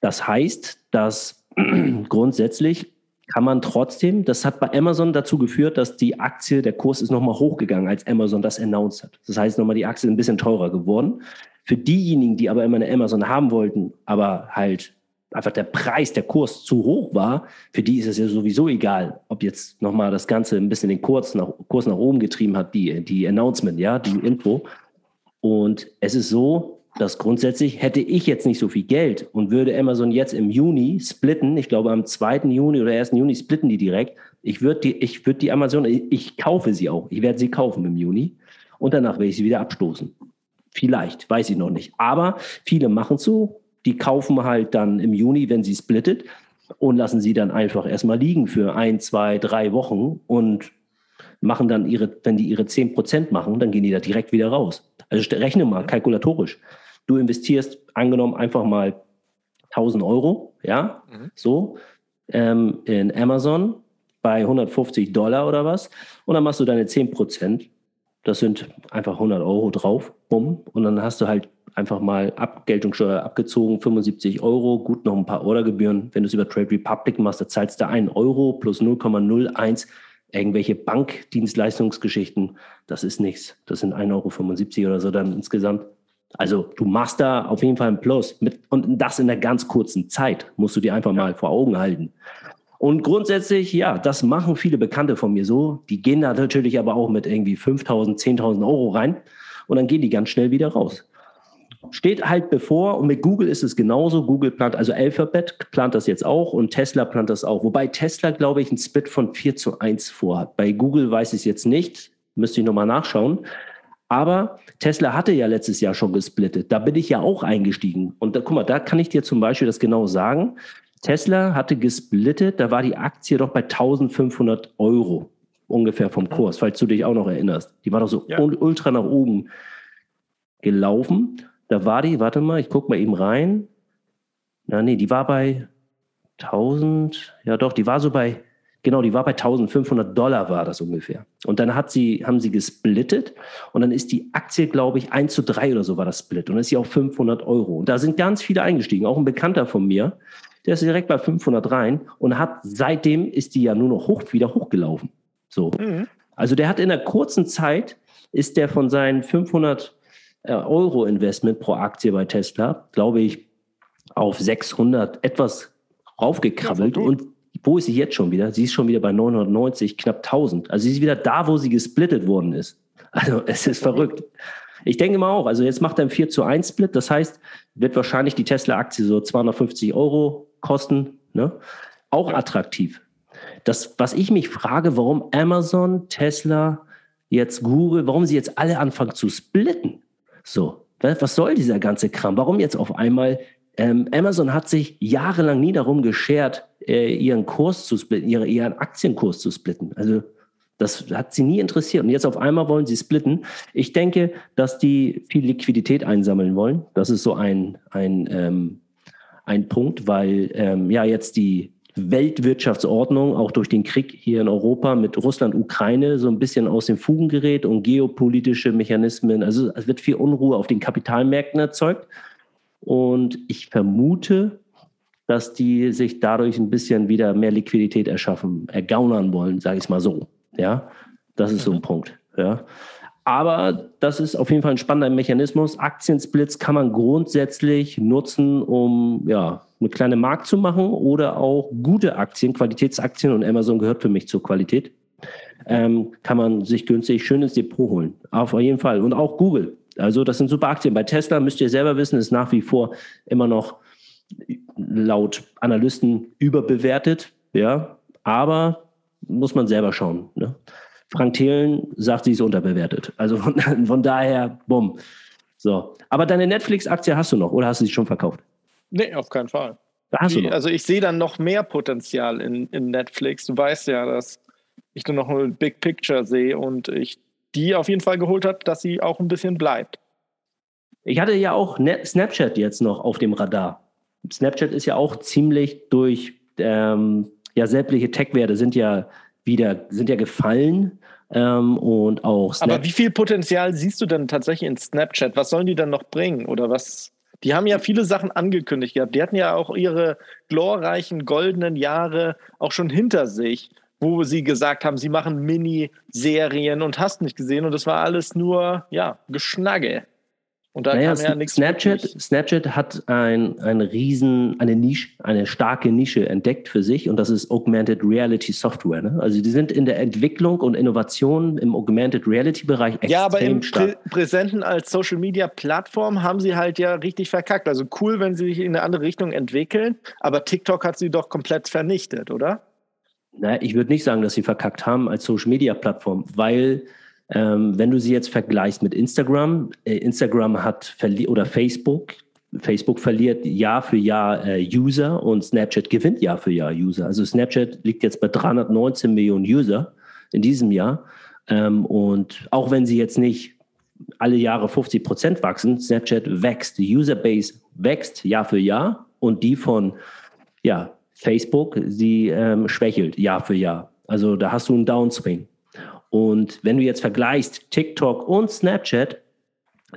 Das heißt, dass grundsätzlich kann man trotzdem, das hat bei Amazon dazu geführt, dass die Aktie, der Kurs ist nochmal hochgegangen, als Amazon das announced hat. Das heißt, nochmal die Aktie ist ein bisschen teurer geworden. Für diejenigen, die aber immer eine Amazon haben wollten, aber halt einfach der Preis, der Kurs zu hoch war, für die ist es ja sowieso egal, ob jetzt nochmal das Ganze ein bisschen den Kurs nach, Kurs nach oben getrieben hat, die, die Announcement, ja, die Info. Und es ist so, dass grundsätzlich hätte ich jetzt nicht so viel Geld und würde Amazon jetzt im Juni splitten, ich glaube am 2. Juni oder 1. Juni splitten die direkt, ich würde die, ich würde die Amazon, ich kaufe sie auch, ich werde sie kaufen im Juni und danach werde ich sie wieder abstoßen. Vielleicht, weiß ich noch nicht. Aber viele machen so, die kaufen halt dann im Juni, wenn sie splittet und lassen sie dann einfach erstmal liegen für ein, zwei, drei Wochen und machen dann ihre, wenn die ihre 10% machen, dann gehen die da direkt wieder raus. Also rechne mal kalkulatorisch. Du investierst, angenommen, einfach mal 1000 Euro, ja, mhm. so, ähm, in Amazon bei 150 Dollar oder was. Und dann machst du deine 10 Prozent. Das sind einfach 100 Euro drauf, bumm. Und dann hast du halt einfach mal Abgeltungssteuer abgezogen, 75 Euro, gut noch ein paar Ordergebühren. Wenn du es über Trade Republic machst, da zahlst du 1 Euro plus 0,01 irgendwelche Bankdienstleistungsgeschichten. Das ist nichts. Das sind 1,75 Euro oder so dann insgesamt. Also du machst da auf jeden Fall ein Plus. Mit, und das in einer ganz kurzen Zeit, musst du dir einfach mal vor Augen halten. Und grundsätzlich, ja, das machen viele Bekannte von mir so. Die gehen da natürlich aber auch mit irgendwie 5.000, 10.000 Euro rein und dann gehen die ganz schnell wieder raus. Steht halt bevor und mit Google ist es genauso. Google plant, also Alphabet plant das jetzt auch und Tesla plant das auch. Wobei Tesla, glaube ich, einen Split von 4 zu 1 vorhat. Bei Google weiß ich es jetzt nicht, müsste ich nochmal nachschauen. Aber Tesla hatte ja letztes Jahr schon gesplittet. Da bin ich ja auch eingestiegen. Und da, guck mal, da kann ich dir zum Beispiel das genau sagen. Tesla hatte gesplittet, da war die Aktie doch bei 1500 Euro ungefähr vom Kurs, falls du dich auch noch erinnerst. Die war doch so ja. ultra nach oben gelaufen. Da war die, warte mal, ich gucke mal eben rein. Na, nee, die war bei 1000, ja doch, die war so bei, genau, die war bei 1500 Dollar war das ungefähr. Und dann hat sie, haben sie gesplittet und dann ist die Aktie, glaube ich, 1 zu 3 oder so war das Split und dann ist sie auf 500 Euro. Und da sind ganz viele eingestiegen, auch ein Bekannter von mir, der ist direkt bei 500 rein und hat seitdem ist die ja nur noch hoch, wieder hochgelaufen. So. Mhm. Also der hat in einer kurzen Zeit ist der von seinen 500 äh, Euro Investment pro Aktie bei Tesla, glaube ich, auf 600 etwas raufgekrabbelt. Ja, und wo ist sie jetzt schon wieder? Sie ist schon wieder bei 990, knapp 1000. Also sie ist wieder da, wo sie gesplittet worden ist. Also es ist verrückt. Ich denke mal auch, also jetzt macht er ein 4 zu 1 Split. Das heißt, wird wahrscheinlich die Tesla-Aktie so 250 Euro kosten. Ne? Auch attraktiv. Das, was ich mich frage, warum Amazon, Tesla, jetzt Google, warum sie jetzt alle anfangen zu splitten. So, was soll dieser ganze Kram? Warum jetzt auf einmal? Ähm, Amazon hat sich jahrelang nie darum geschert, äh, ihren Kurs zu splitten, ihre, ihren Aktienkurs zu splitten. Also das hat sie nie interessiert. Und jetzt auf einmal wollen sie splitten. Ich denke, dass die viel Liquidität einsammeln wollen. Das ist so ein, ein, ähm, ein Punkt, weil ähm, ja jetzt die Weltwirtschaftsordnung auch durch den Krieg hier in Europa mit Russland, Ukraine so ein bisschen aus den Fugen gerät und geopolitische Mechanismen. Also es wird viel Unruhe auf den Kapitalmärkten erzeugt. Und ich vermute, dass die sich dadurch ein bisschen wieder mehr Liquidität erschaffen, ergaunern wollen, sage ich es mal so. Ja, das ist so ein mhm. Punkt. Ja. Aber das ist auf jeden Fall ein spannender Mechanismus. Aktiensplits kann man grundsätzlich nutzen, um ja, eine kleine Markt zu machen oder auch gute Aktien, Qualitätsaktien und Amazon gehört für mich zur Qualität, ähm, kann man sich günstig schön ins Depot holen. Auf jeden Fall. Und auch Google. Also das sind super Aktien. Bei Tesla müsst ihr selber wissen, ist nach wie vor immer noch laut Analysten überbewertet. Ja, aber muss man selber schauen. Ne? Frank Thelen sagt, sie ist unterbewertet. Also von, von daher, bumm. So. Aber deine Netflix-Aktie hast du noch oder hast du sie schon verkauft? Nee, auf keinen Fall. Da hast Die, du noch. Also ich sehe dann noch mehr Potenzial in, in Netflix. Du weißt ja, dass ich dann noch ein Big Picture sehe und ich die auf jeden Fall geholt hat, dass sie auch ein bisschen bleibt. Ich hatte ja auch Snapchat jetzt noch auf dem Radar. Snapchat ist ja auch ziemlich durch ähm, ja sämtliche Tech-Werte sind ja wieder, sind ja gefallen. Ähm, und auch Snap Aber wie viel Potenzial siehst du denn tatsächlich in Snapchat? Was sollen die dann noch bringen? Oder was? Die haben ja viele Sachen angekündigt gehabt. Die hatten ja auch ihre glorreichen goldenen Jahre auch schon hinter sich, wo sie gesagt haben, sie machen Miniserien und hast nicht gesehen. Und das war alles nur, ja, Geschnagge. Und da naja, kam ja nichts Snapchat, Snapchat hat ein, ein riesen, eine Nische, eine starke Nische entdeckt für sich und das ist Augmented Reality Software. Ne? Also die sind in der Entwicklung und Innovation im Augmented Reality Bereich extrem Ja, aber im Prä Präsenten als Social Media Plattform haben sie halt ja richtig verkackt. Also cool, wenn sie sich in eine andere Richtung entwickeln, aber TikTok hat sie doch komplett vernichtet, oder? Na, ich würde nicht sagen, dass sie verkackt haben als Social Media Plattform, weil ähm, wenn du sie jetzt vergleichst mit Instagram, äh, Instagram hat oder Facebook, Facebook verliert Jahr für Jahr äh, User und Snapchat gewinnt Jahr für Jahr User. Also Snapchat liegt jetzt bei 319 Millionen User in diesem Jahr. Ähm, und auch wenn sie jetzt nicht alle Jahre 50 Prozent wachsen, Snapchat wächst, die Userbase wächst Jahr für Jahr und die von ja, Facebook, sie ähm, schwächelt Jahr für Jahr. Also da hast du einen Downswing. Und wenn du jetzt vergleichst TikTok und Snapchat,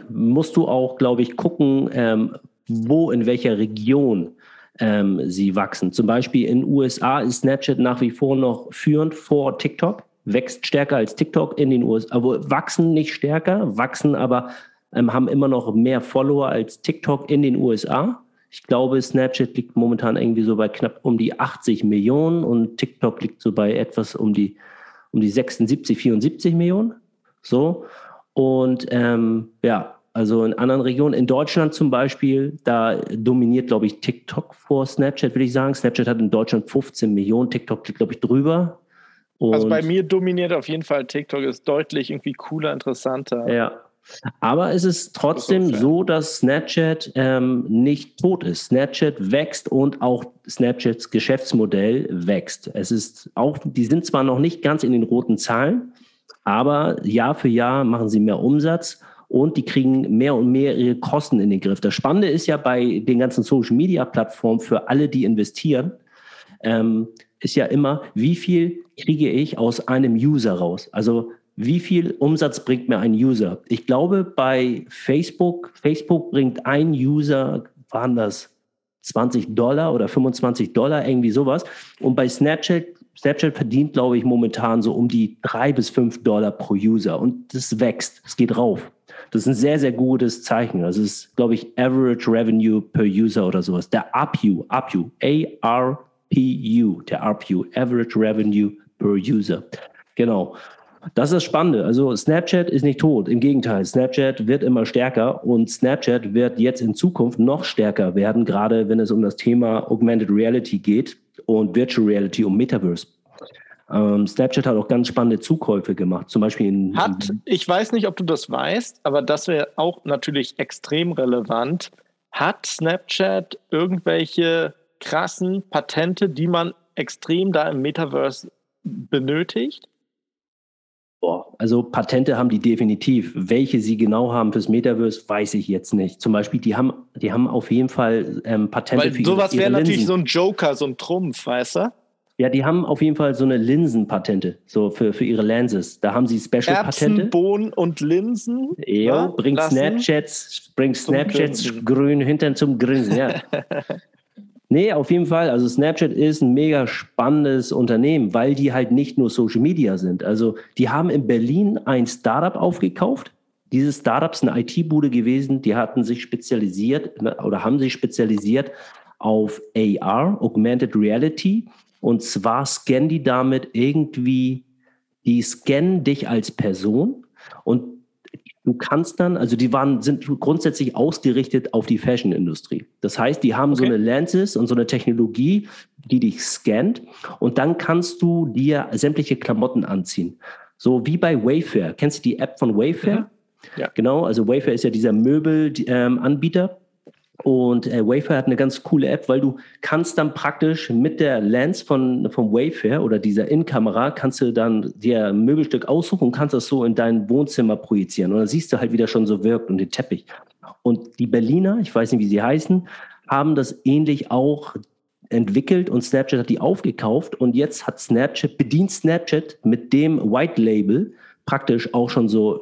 musst du auch, glaube ich, gucken, ähm, wo in welcher Region ähm, sie wachsen. Zum Beispiel in den USA ist Snapchat nach wie vor noch führend vor TikTok, wächst stärker als TikTok in den USA, aber wachsen nicht stärker, wachsen aber ähm, haben immer noch mehr Follower als TikTok in den USA. Ich glaube, Snapchat liegt momentan irgendwie so bei knapp um die 80 Millionen und TikTok liegt so bei etwas um die um die 76, 74 Millionen. So. Und ähm, ja, also in anderen Regionen, in Deutschland zum Beispiel, da dominiert, glaube ich, TikTok vor Snapchat, würde ich sagen. Snapchat hat in Deutschland 15 Millionen, TikTok liegt, glaube ich, drüber. Und also bei mir dominiert auf jeden Fall TikTok, ist deutlich irgendwie cooler, interessanter. Ja, aber es ist trotzdem so, dass Snapchat ähm, nicht tot ist. Snapchat wächst und auch Snapchats Geschäftsmodell wächst. Es ist auch, die sind zwar noch nicht ganz in den roten Zahlen, aber Jahr für Jahr machen sie mehr Umsatz und die kriegen mehr und mehr ihre Kosten in den Griff. Das Spannende ist ja bei den ganzen Social Media Plattformen für alle, die investieren, ähm, ist ja immer, wie viel kriege ich aus einem User raus? Also wie viel Umsatz bringt mir ein User? Ich glaube, bei Facebook, Facebook bringt ein User, waren das 20 Dollar oder 25 Dollar, irgendwie sowas. Und bei Snapchat, Snapchat verdient, glaube ich, momentan so um die drei bis fünf Dollar pro User. Und das wächst, es geht rauf. Das ist ein sehr, sehr gutes Zeichen. Das ist, glaube ich, Average Revenue per User oder sowas. Der ARPU, ARPU, A-R-P-U, der ARPU, Average Revenue per User. Genau. Das ist das Spannende. Also Snapchat ist nicht tot. Im Gegenteil, Snapchat wird immer stärker und Snapchat wird jetzt in Zukunft noch stärker werden, gerade wenn es um das Thema Augmented Reality geht und Virtual Reality und Metaverse. Ähm, Snapchat hat auch ganz spannende Zukäufe gemacht, zum Beispiel in. Hat, ich weiß nicht, ob du das weißt, aber das wäre auch natürlich extrem relevant. Hat Snapchat irgendwelche krassen Patente, die man extrem da im Metaverse benötigt? Boah, also Patente haben die definitiv. Welche sie genau haben fürs Metaverse, weiß ich jetzt nicht. Zum Beispiel, die haben, die haben auf jeden Fall ähm, Patente Weil für sowas wäre natürlich so ein Joker, so ein Trumpf, weißt du? Ja, die haben auf jeden Fall so eine Linsenpatente, so für, für ihre Lenses. Da haben sie Special-Patente. Bohnen und Linsen. Jo, ja, bringt Snapchats, bringt Snapchats grün Hintern zum Grinsen, ja. Nee, auf jeden Fall. Also Snapchat ist ein mega spannendes Unternehmen, weil die halt nicht nur Social Media sind. Also die haben in Berlin ein Startup aufgekauft. Dieses Startup ist eine IT-Bude gewesen. Die hatten sich spezialisiert oder haben sich spezialisiert auf AR, Augmented Reality. Und zwar scannen die damit irgendwie, die scannen dich als Person und Du kannst dann, also die waren, sind grundsätzlich ausgerichtet auf die Fashion-Industrie. Das heißt, die haben okay. so eine Lenses und so eine Technologie, die dich scannt und dann kannst du dir sämtliche Klamotten anziehen. So wie bei Wayfair. Kennst du die App von Wayfair? Mhm. Ja. Genau, also Wayfair ist ja dieser Möbelanbieter. Ähm, und äh, Wayfair hat eine ganz coole App, weil du kannst dann praktisch mit der Lens von, von Wayfair oder dieser In-Kamera kannst du dann dir ein Möbelstück aussuchen und kannst das so in dein Wohnzimmer projizieren. Und dann siehst du halt, wie das schon so wirkt und den Teppich. Und die Berliner, ich weiß nicht, wie sie heißen, haben das ähnlich auch entwickelt und Snapchat hat die aufgekauft und jetzt hat Snapchat, bedient Snapchat mit dem White Label praktisch auch schon so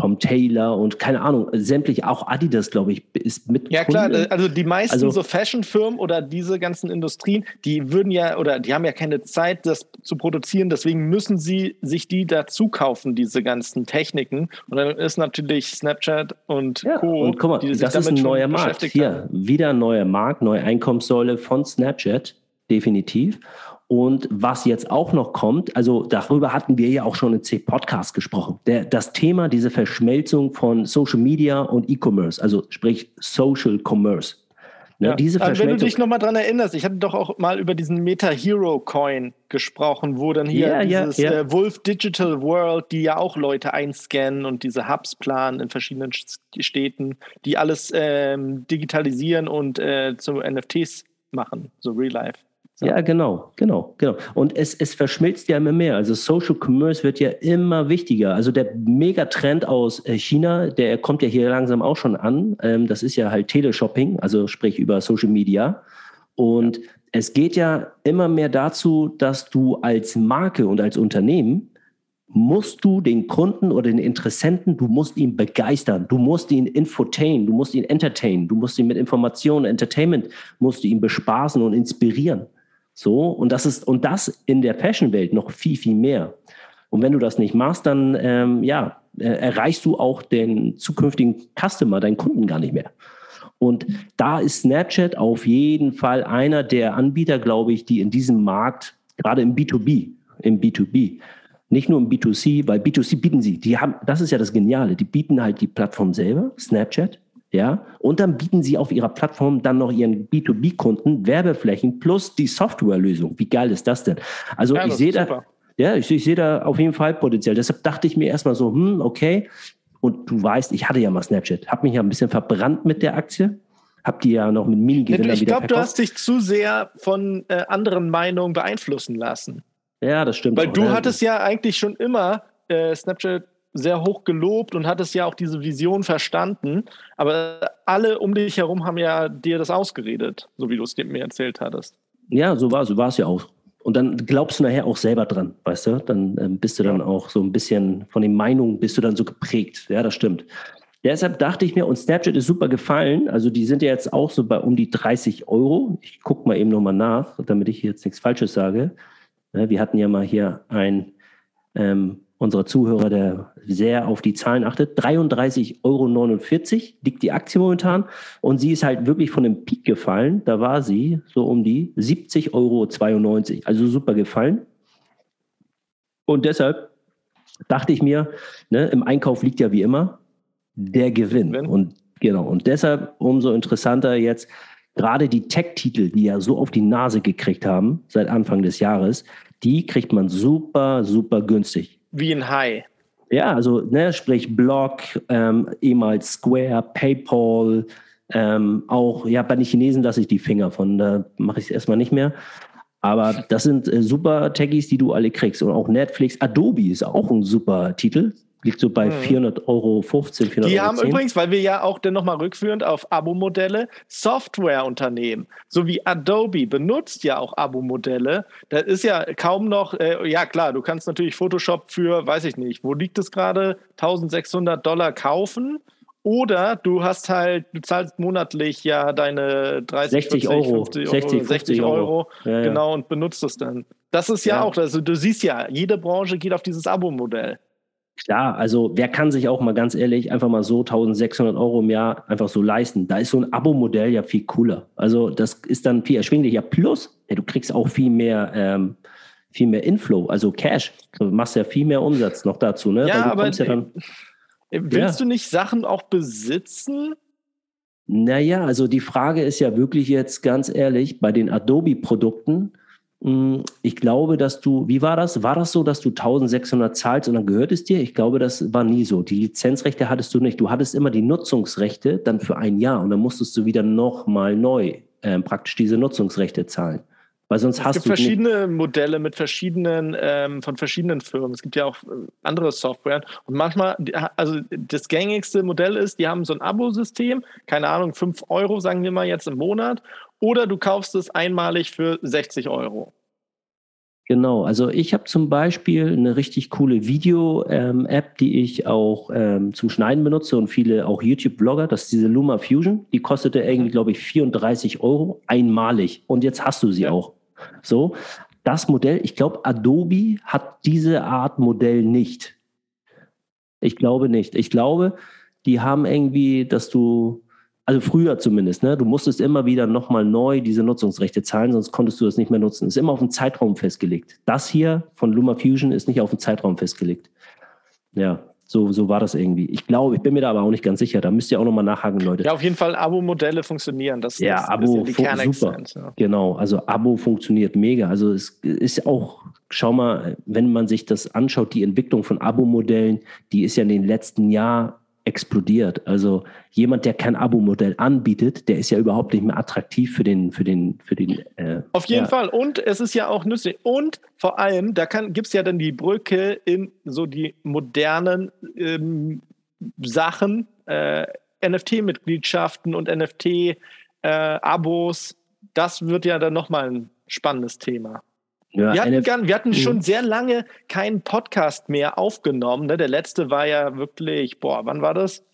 Tom Taylor und keine Ahnung, sämtlich auch Adidas, glaube ich, ist mit. Ja, klar, also die meisten also, so Fashion-Firmen oder diese ganzen Industrien, die würden ja oder die haben ja keine Zeit, das zu produzieren, deswegen müssen sie sich die dazu kaufen, diese ganzen Techniken. Und dann ist natürlich Snapchat und ja, Co. Und guck mal, die das ist ein neuer Markt. Hier, wieder ein neuer Markt, neue Einkommenssäule von Snapchat, definitiv. Und was jetzt auch noch kommt, also darüber hatten wir ja auch schon in C-Podcast gesprochen, der, das Thema, diese Verschmelzung von Social Media und E-Commerce, also sprich Social Commerce. Ne, ja. diese also wenn du dich nochmal dran erinnerst, ich hatte doch auch mal über diesen Meta Hero Coin gesprochen, wo dann hier ja, dieses ja, ja. Äh, Wolf Digital World, die ja auch Leute einscannen und diese Hubs planen in verschiedenen Städten, die alles ähm, digitalisieren und äh, zu NFTs machen, so Real Life. Ja, genau, genau, genau. Und es, es verschmilzt ja immer mehr. Also Social Commerce wird ja immer wichtiger. Also der Megatrend aus äh, China, der kommt ja hier langsam auch schon an. Ähm, das ist ja halt Teleshopping, also sprich über Social Media. Und ja. es geht ja immer mehr dazu, dass du als Marke und als Unternehmen musst du den Kunden oder den Interessenten, du musst ihn begeistern, du musst ihn infotain, du musst ihn entertainen, du musst ihn mit Informationen, Entertainment, musst du ihn bespaßen und inspirieren. So, und das ist, und das in der Fashion-Welt noch viel, viel mehr. Und wenn du das nicht machst, dann ähm, ja, äh, erreichst du auch den zukünftigen Customer, deinen Kunden gar nicht mehr. Und da ist Snapchat auf jeden Fall einer der Anbieter, glaube ich, die in diesem Markt, gerade im B2B, im B2B, nicht nur im B2C, weil B2C bieten sie, die haben, das ist ja das Geniale, die bieten halt die Plattform selber, Snapchat, ja, und dann bieten sie auf ihrer Plattform dann noch ihren B2B-Kunden Werbeflächen plus die Softwarelösung. Wie geil ist das denn? Also ja, ich sehe da, ja, ich, ich sehe da auf jeden Fall Potenzial. Deshalb dachte ich mir erstmal so, hm, okay. Und du weißt, ich hatte ja mal Snapchat, habe mich ja ein bisschen verbrannt mit der Aktie. Habt ihr ja noch mit Mini-Gewinnern Ich glaube, du hast dich zu sehr von äh, anderen Meinungen beeinflussen lassen. Ja, das stimmt. Weil auch, du ne? hattest ja eigentlich schon immer äh, Snapchat sehr hoch gelobt und hattest ja auch diese Vision verstanden. Aber alle um dich herum haben ja dir das ausgeredet, so wie du es mir erzählt hattest. Ja, so war so es ja auch. Und dann glaubst du nachher auch selber dran, weißt du? Dann ähm, bist du dann auch so ein bisschen von den Meinungen bist du dann so geprägt. Ja, das stimmt. Deshalb dachte ich mir, und Snapchat ist super gefallen. Also die sind ja jetzt auch so bei um die 30 Euro. Ich gucke mal eben nochmal nach, damit ich jetzt nichts Falsches sage. Wir hatten ja mal hier ein ähm, unserer Zuhörer, der sehr auf die Zahlen achtet. 33,49 Euro liegt die Aktie momentan und sie ist halt wirklich von dem Peak gefallen. Da war sie so um die 70,92 Euro. Also super gefallen. Und deshalb dachte ich mir, ne, im Einkauf liegt ja wie immer der Gewinn. Und genau, und deshalb umso interessanter jetzt gerade die Tech-Titel, die ja so auf die Nase gekriegt haben seit Anfang des Jahres, die kriegt man super, super günstig. Wie ein Hai. Ja, also ne, sprich Block, ähm, ehemals Square, PayPal, ähm, auch, ja, bei den Chinesen lasse ich die Finger von, da mache ich es erstmal nicht mehr. Aber das sind äh, super Taggies, die du alle kriegst. Und auch Netflix, Adobe ist auch ein super Titel liegt so bei mhm. 400 Euro 15, 400 Die haben 10. übrigens, weil wir ja auch dann nochmal rückführend auf Abo-Modelle, Softwareunternehmen, so wie Adobe benutzt ja auch Abo-Modelle. Da ist ja kaum noch, äh, ja klar, du kannst natürlich Photoshop für, weiß ich nicht, wo liegt es gerade, 1600 Dollar kaufen. Oder du hast halt, du zahlst monatlich ja deine 30, 60 40, Euro, 50 Euro, 60, 60 Euro, Euro ja, genau, ja. und benutzt es dann. Das ist ja, ja, auch, also du siehst ja, jede Branche geht auf dieses Abo-Modell. Klar, also wer kann sich auch mal ganz ehrlich einfach mal so 1600 Euro im Jahr einfach so leisten? Da ist so ein Abo-Modell ja viel cooler. Also das ist dann viel erschwinglicher. Plus, ja, du kriegst auch viel mehr, ähm, viel mehr Inflow, also Cash. Du machst ja viel mehr Umsatz noch dazu, ne? Ja, aber ja dann, willst ja. du nicht Sachen auch besitzen? Naja, also die Frage ist ja wirklich jetzt ganz ehrlich, bei den Adobe-Produkten, ich glaube, dass du, wie war das? War das so, dass du 1600 zahlst und dann gehört es dir? Ich glaube, das war nie so. Die Lizenzrechte hattest du nicht. Du hattest immer die Nutzungsrechte dann für ein Jahr und dann musstest du wieder nochmal neu äh, praktisch diese Nutzungsrechte zahlen. Weil sonst es hast gibt du verschiedene Modelle mit verschiedenen, ähm, von verschiedenen Firmen. Es gibt ja auch äh, andere Software. Und manchmal, also das gängigste Modell ist, die haben so ein Abo-System, keine Ahnung, 5 Euro, sagen wir mal jetzt im Monat. Oder du kaufst es einmalig für 60 Euro. Genau, also ich habe zum Beispiel eine richtig coole Video-App, ähm, die ich auch ähm, zum Schneiden benutze und viele auch YouTube-Blogger. Das ist diese Luma Fusion. Die kostete irgendwie, mhm. glaube ich, 34 Euro einmalig. Und jetzt hast du sie ja. auch. So, das Modell, ich glaube, Adobe hat diese Art Modell nicht. Ich glaube nicht. Ich glaube, die haben irgendwie, dass du, also früher zumindest, ne, du musstest immer wieder nochmal neu diese Nutzungsrechte zahlen, sonst konntest du das nicht mehr nutzen. Ist immer auf einen Zeitraum festgelegt. Das hier von LumaFusion ist nicht auf einen Zeitraum festgelegt. Ja, so, so war das irgendwie. Ich glaube, ich bin mir da aber auch nicht ganz sicher. Da müsst ihr auch nochmal nachhaken, Leute. Ja, auf jeden Fall Abo-Modelle funktionieren. Das, ja, das Abo ist ja super. Ja. Genau, also Abo funktioniert mega. Also es ist auch, schau mal, wenn man sich das anschaut, die Entwicklung von Abo-Modellen, die ist ja in den letzten Jahren explodiert. Also jemand, der kein Abo-Modell anbietet, der ist ja überhaupt nicht mehr attraktiv für den, für den, für den. Äh, Auf jeden ja. Fall. Und es ist ja auch nützlich. Und vor allem, da gibt es ja dann die Brücke in so die modernen ähm, Sachen, äh, NFT-Mitgliedschaften und NFT-Abos. Äh, das wird ja dann nochmal ein spannendes Thema. Ja, wir, hatten gern, wir hatten schon mhm. sehr lange keinen Podcast mehr aufgenommen. Ne? Der letzte war ja wirklich, boah, wann war das?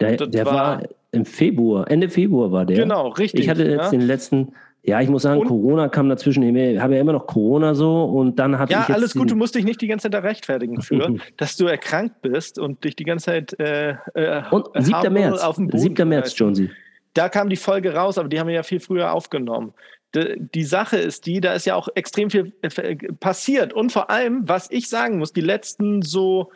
Der, das der war, war, im Februar, Ende Februar war der. Genau, richtig. Ich hatte jetzt ja? den letzten, ja, ich muss sagen, und, Corona kam dazwischen. Ich habe ja immer noch Corona so und dann hatte ja, ich. Ja, alles gut, du musst dich nicht die ganze Zeit da rechtfertigen für, dass du erkrankt bist und dich die ganze Zeit. Äh, äh, und 7. März. Auf dem Boden 7. März, Jonesy. Da kam die Folge raus, aber die haben wir ja viel früher aufgenommen die Sache ist die, da ist ja auch extrem viel äh, passiert. Und vor allem, was ich sagen muss, die letzten so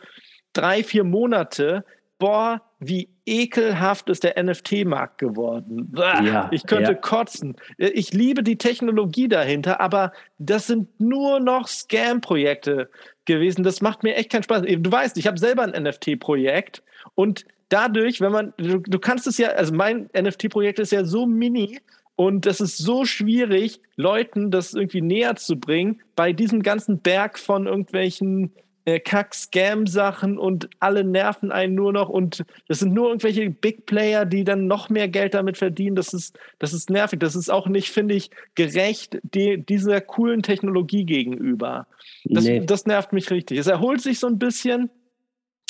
drei, vier Monate, boah, wie ekelhaft ist der NFT-Markt geworden. Ja, ich könnte ja. kotzen. Ich liebe die Technologie dahinter, aber das sind nur noch Scam-Projekte gewesen. Das macht mir echt keinen Spaß. Du weißt, ich habe selber ein NFT-Projekt und dadurch, wenn man, du, du kannst es ja, also mein NFT-Projekt ist ja so mini, und das ist so schwierig, Leuten das irgendwie näher zu bringen, bei diesem ganzen Berg von irgendwelchen äh, Kack-Scam-Sachen und alle nerven einen nur noch und das sind nur irgendwelche Big Player, die dann noch mehr Geld damit verdienen. Das ist, das ist nervig. Das ist auch nicht, finde ich, gerecht die, dieser coolen Technologie gegenüber. Das, nee. das nervt mich richtig. Es erholt sich so ein bisschen,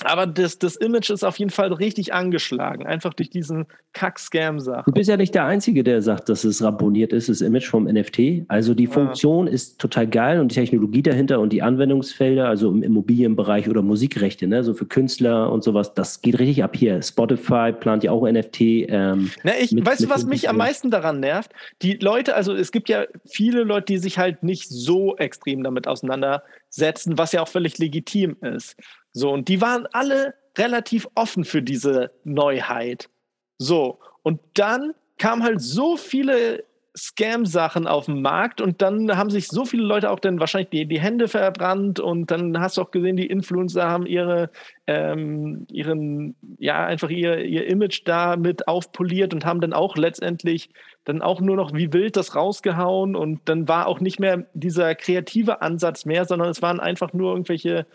aber das, das Image ist auf jeden Fall richtig angeschlagen, einfach durch diesen Kack-Scam-Sachen. Du bist ja nicht der Einzige, der sagt, dass es ramponiert ist, das Image vom NFT. Also die Funktion ja. ist total geil und die Technologie dahinter und die Anwendungsfelder, also im Immobilienbereich oder Musikrechte, ne, so für Künstler und sowas, das geht richtig ab hier. Spotify plant ja auch NFT. Ähm, Na, ich, mit, weißt du, was mich am meisten daran nervt? Die Leute, also es gibt ja viele Leute, die sich halt nicht so extrem damit auseinandersetzen, was ja auch völlig legitim ist. So, und die waren alle relativ offen für diese Neuheit. So, und dann kamen halt so viele Scam-Sachen auf den Markt und dann haben sich so viele Leute auch dann wahrscheinlich die, die Hände verbrannt und dann hast du auch gesehen, die Influencer haben ihre, ähm, ihren, ja, einfach ihr, ihr Image da mit aufpoliert und haben dann auch letztendlich dann auch nur noch wie wild das rausgehauen und dann war auch nicht mehr dieser kreative Ansatz mehr, sondern es waren einfach nur irgendwelche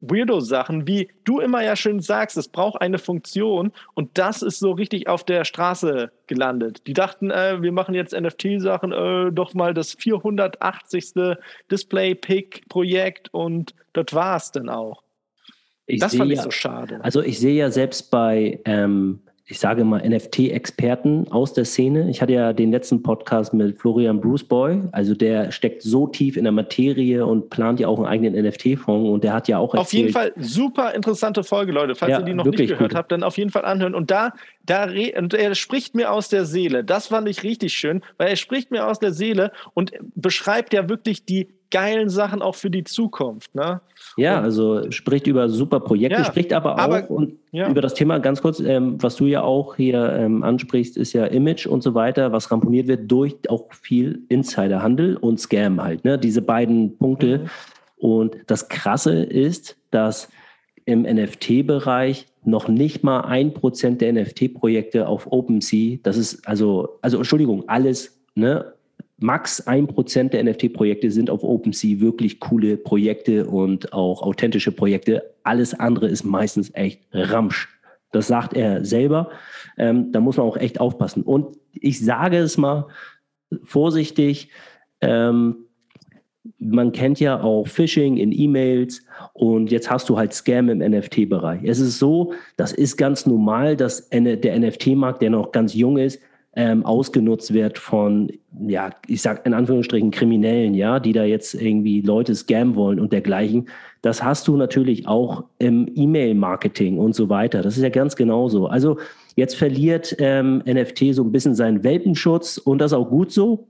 Weirdo-Sachen, wie du immer ja schön sagst, es braucht eine Funktion und das ist so richtig auf der Straße gelandet. Die dachten, äh, wir machen jetzt NFT-Sachen, äh, doch mal das 480. Display-Pick-Projekt und das war es dann auch. Ich das fand ich so schade. Also ich sehe ja selbst bei ähm, ich sage mal, NFT-Experten aus der Szene. Ich hatte ja den letzten Podcast mit Florian Bruceboy. Also der steckt so tief in der Materie und plant ja auch einen eigenen NFT-Fonds und der hat ja auch erzählt, Auf jeden Fall super interessante Folge, Leute. Falls ja, ihr die noch nicht gehört gut. habt, dann auf jeden Fall anhören. Und da, da und er spricht mir aus der Seele. Das fand ich richtig schön, weil er spricht mir aus der Seele und beschreibt ja wirklich die geilen Sachen auch für die Zukunft. Ne? Ja, also spricht über super Projekte, ja, spricht aber auch aber, und ja. über das Thema ganz kurz, ähm, was du ja auch hier ähm, ansprichst, ist ja Image und so weiter, was ramponiert wird durch auch viel Insiderhandel und Scam halt. Ne? Diese beiden Punkte. Mhm. Und das Krasse ist, dass im NFT-Bereich noch nicht mal ein Prozent der NFT-Projekte auf OpenSea, das ist also, also Entschuldigung, alles ne, max ein Prozent der NFT-Projekte sind auf OpenSea wirklich coole Projekte und auch authentische Projekte. Alles andere ist meistens echt Ramsch. Das sagt er selber. Ähm, da muss man auch echt aufpassen. Und ich sage es mal vorsichtig, ähm, man kennt ja auch Phishing in E-Mails und jetzt hast du halt Scam im NFT-Bereich. Es ist so, das ist ganz normal, dass der NFT-Markt, der noch ganz jung ist, ähm, ausgenutzt wird von, ja, ich sag in Anführungsstrichen Kriminellen, ja, die da jetzt irgendwie Leute scammen wollen und dergleichen. Das hast du natürlich auch im E-Mail-Marketing und so weiter. Das ist ja ganz genauso. Also jetzt verliert ähm, NFT so ein bisschen seinen Welpenschutz und das auch gut so.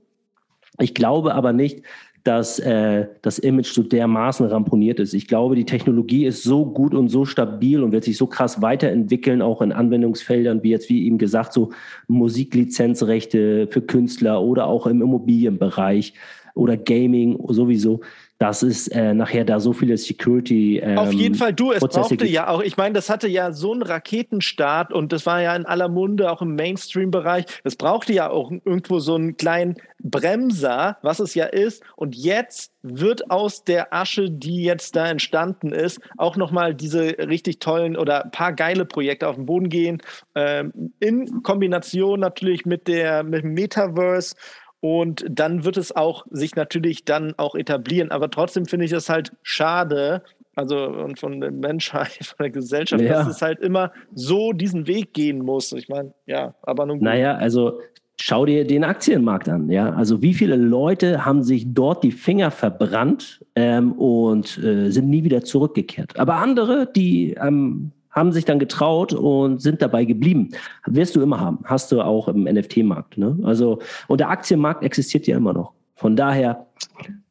Ich glaube aber nicht, dass äh, das Image so dermaßen ramponiert ist. Ich glaube, die Technologie ist so gut und so stabil und wird sich so krass weiterentwickeln, auch in Anwendungsfeldern wie jetzt, wie eben gesagt, so Musiklizenzrechte für Künstler oder auch im Immobilienbereich oder Gaming sowieso, dass es äh, nachher da so viele Security. Ähm, Auf jeden Fall, du, es Prozesse brauchte ja auch, ich meine, das hatte ja so einen Raketenstart und das war ja in aller Munde, auch im Mainstream-Bereich. Es brauchte ja auch irgendwo so einen kleinen Bremser, was es ja ist. Und jetzt wird aus der Asche, die jetzt da entstanden ist, auch nochmal diese richtig tollen oder ein paar geile Projekte auf den Boden gehen. Ähm, in Kombination natürlich mit der mit dem Metaverse und dann wird es auch sich natürlich dann auch etablieren. Aber trotzdem finde ich es halt schade, also von der Menschheit, von der Gesellschaft, ja. dass es halt immer so diesen Weg gehen muss. Ich meine, ja, aber nun gut. Naja, also schau dir den Aktienmarkt an. Ja, also wie viele Leute haben sich dort die Finger verbrannt ähm, und äh, sind nie wieder zurückgekehrt. Aber andere, die ähm, haben sich dann getraut und sind dabei geblieben. Wirst du immer haben. Hast du auch im NFT-Markt. Ne? Also, und der Aktienmarkt existiert ja immer noch. Von daher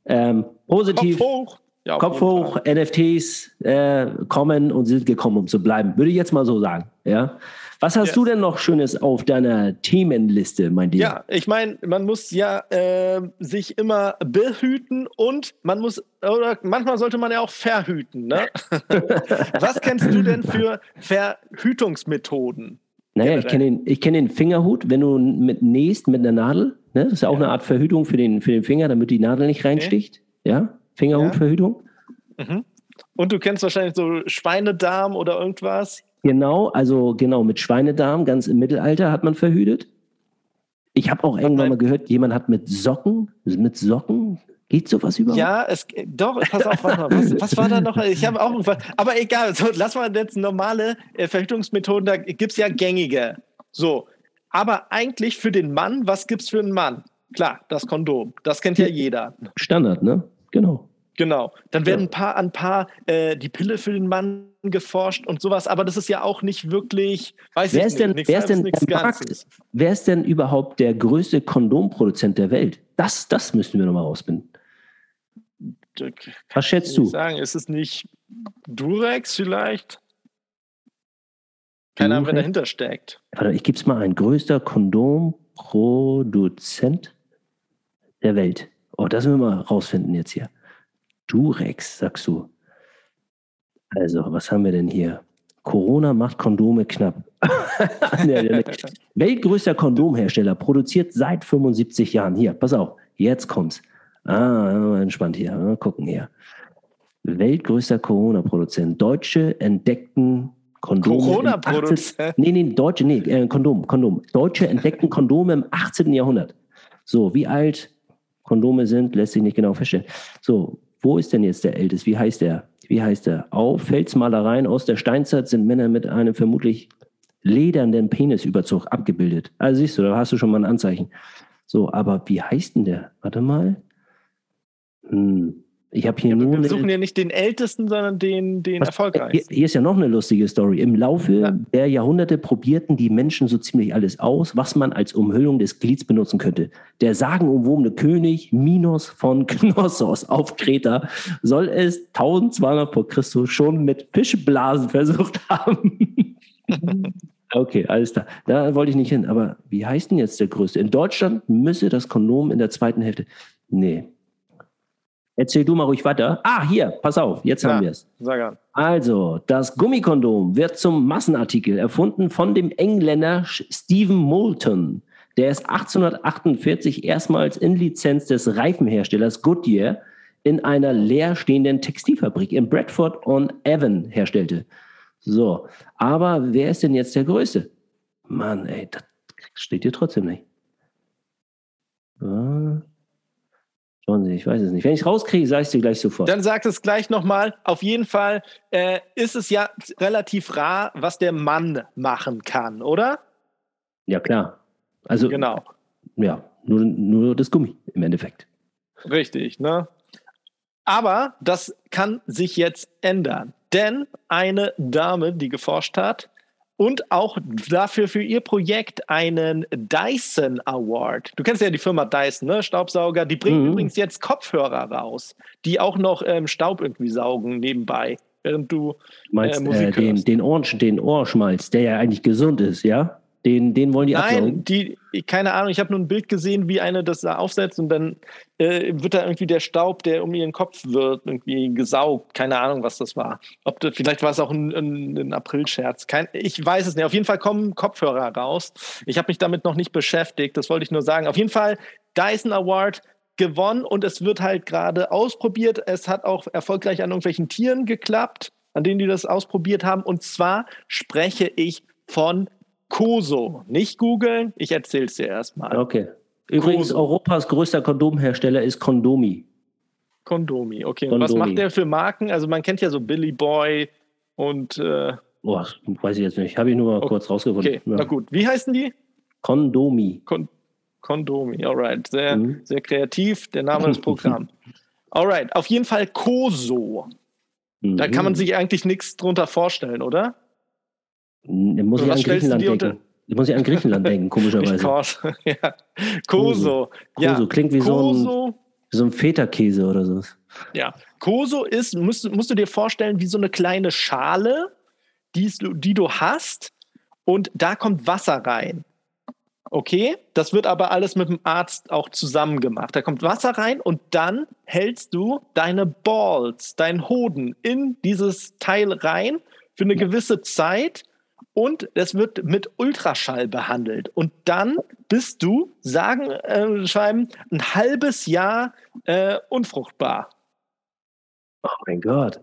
ähm, positiv. Kopf hoch. Ja, Kopf hoch, NFTs äh, kommen und sind gekommen, um zu bleiben. Würde ich jetzt mal so sagen. Ja. Was hast yes. du denn noch Schönes auf deiner Themenliste, mein Lieber? Ja, ich meine, man muss ja äh, sich immer behüten und man muss, oder manchmal sollte man ja auch verhüten. Ne? Was kennst du denn für Verhütungsmethoden? Naja, ich kenne den, kenn den Fingerhut, wenn du mit nähst mit einer Nadel. Ne? Das ist ja auch ja. eine Art Verhütung für den, für den Finger, damit die Nadel nicht reinsticht. Okay. Ja, Fingerhutverhütung. Ja. Mhm. Und du kennst wahrscheinlich so Schweinedarm oder irgendwas? Genau, also genau, mit Schweinedarm, ganz im Mittelalter hat man verhütet. Ich habe auch irgendwann mal gehört, jemand hat mit Socken, mit Socken, geht sowas überhaupt? Ja, es, doch, pass auf, warte mal, was, was war da noch? Ich habe auch, aber egal, so, lass mal jetzt normale äh, Verhütungsmethoden, da gibt es ja gängige. So, aber eigentlich für den Mann, was gibt es für einen Mann? Klar, das Kondom, das kennt ja jeder. Standard, ne? Genau. Genau. Dann werden ein paar, ein paar äh, die Pille für den Mann geforscht und sowas, aber das ist ja auch nicht wirklich, weiß wer ich ist denn, nicht, wer ist denn Markt, wer ist denn überhaupt der größte Kondomproduzent der Welt? Das, das müssten wir nochmal rausfinden. Was schätzt du? Sagen, ist es nicht Durex vielleicht? Keine Ahnung, wer dahinter steckt. Warte, ich gebe es mal ein. Größter Kondomproduzent der Welt. Oh, das müssen wir mal rausfinden jetzt hier. Durex, sagst du. Also, was haben wir denn hier? Corona macht Kondome knapp. Weltgrößter Kondomhersteller produziert seit 75 Jahren. Hier, pass auf, jetzt kommt's. Ah, entspannt hier. Mal gucken hier. Weltgrößter Corona-Produzent. Deutsche entdeckten Kondome. Corona-Produzent? Nee, nee, Deutsche, nee, äh, Kondom, Kondom. Deutsche entdeckten Kondome im 18. Jahrhundert. So, wie alt Kondome sind, lässt sich nicht genau feststellen. So, wo ist denn jetzt der älteste? Wie heißt der? Wie heißt der? Auf Felsmalereien aus der Steinzeit sind Männer mit einem vermutlich ledernden Penisüberzug abgebildet. Also siehst du, da hast du schon mal ein Anzeichen. So, aber wie heißt denn der? Warte mal. Hm. Ich habe hier ja, nur. Wir suchen ja nicht den ältesten, sondern den, den erfolgreichsten. Hier, hier, ist ja noch eine lustige Story. Im Laufe ja. der Jahrhunderte probierten die Menschen so ziemlich alles aus, was man als Umhüllung des Glieds benutzen könnte. Der sagenumwobene König Minos von Knossos auf Kreta soll es 1200 vor Christus schon mit Fischblasen versucht haben. Okay, alles klar. Da wollte ich nicht hin. Aber wie heißt denn jetzt der größte? In Deutschland müsse das Kondom in der zweiten Hälfte. Nee, Erzähl du mal ruhig weiter. Ah, hier, pass auf, jetzt ja, haben wir es. Sag an. Also, das Gummikondom wird zum Massenartikel erfunden von dem Engländer Stephen Moulton. Der ist 1848 erstmals in Lizenz des Reifenherstellers Goodyear in einer leerstehenden Textilfabrik in Bradford on Avon herstellte. So, aber wer ist denn jetzt der Größte? Mann, ey, das steht hier trotzdem nicht. Ah. Sie, ich weiß es nicht. Wenn ich es rauskriege, sage ich es dir gleich sofort. Dann sag es gleich nochmal. Auf jeden Fall äh, ist es ja relativ rar, was der Mann machen kann, oder? Ja, klar. Also, genau. Ja, nur, nur das Gummi im Endeffekt. Richtig, ne? Aber das kann sich jetzt ändern. Denn eine Dame, die geforscht hat, und auch dafür für ihr Projekt einen Dyson Award. Du kennst ja die Firma Dyson, ne? Staubsauger. Die bringen mhm. übrigens jetzt Kopfhörer raus, die auch noch ähm, Staub irgendwie saugen nebenbei, während du, meinst, äh, Musik äh, den, den, Ohr, den Ohrschmalz, der ja eigentlich gesund ist, ja? Den, den wollen die Nein, die, keine Ahnung, ich habe nur ein Bild gesehen, wie eine das da aufsetzt und dann äh, wird da irgendwie der Staub, der um ihren Kopf wird, irgendwie gesaugt. Keine Ahnung, was das war. Ob das, vielleicht war es auch ein, ein, ein April-Scherz. ich weiß es nicht. Auf jeden Fall kommen Kopfhörer raus. Ich habe mich damit noch nicht beschäftigt, das wollte ich nur sagen. Auf jeden Fall Dyson Award gewonnen und es wird halt gerade ausprobiert. Es hat auch erfolgreich an irgendwelchen Tieren geklappt, an denen die das ausprobiert haben. Und zwar spreche ich von Koso. Nicht googeln, ich erzähle es dir erstmal. Okay. Übrigens, Koso. Europas größter Kondomhersteller ist Kondomi. Kondomi, okay. Kondomi. Und was macht der für Marken? Also man kennt ja so Billy Boy und äh Boah, weiß ich jetzt nicht. Habe ich nur mal okay. kurz rausgefunden. Okay, ja. na gut. Wie heißen die? Kondomi. Kon Kondomi, alright. Sehr, mhm. sehr kreativ. Der Name des Programms. alright. Auf jeden Fall Koso. Mhm. Da kann man mhm. sich eigentlich nichts drunter vorstellen, oder? Da muss ich an Griechenland denken. Muss ich an Griechenland denken, komischerweise. ja. Koso. Ja. Koso klingt wie Koso. so ein, so ein Feta-Käse oder so. Ja. Koso ist, musst, musst du dir vorstellen, wie so eine kleine Schale, die, die du hast, und da kommt Wasser rein. Okay, das wird aber alles mit dem Arzt auch zusammen gemacht. Da kommt Wasser rein und dann hältst du deine Balls, deinen Hoden in dieses Teil rein für eine gewisse Zeit und es wird mit Ultraschall behandelt. Und dann bist du, sagen äh, Schreiben, ein halbes Jahr äh, unfruchtbar. Oh mein Gott.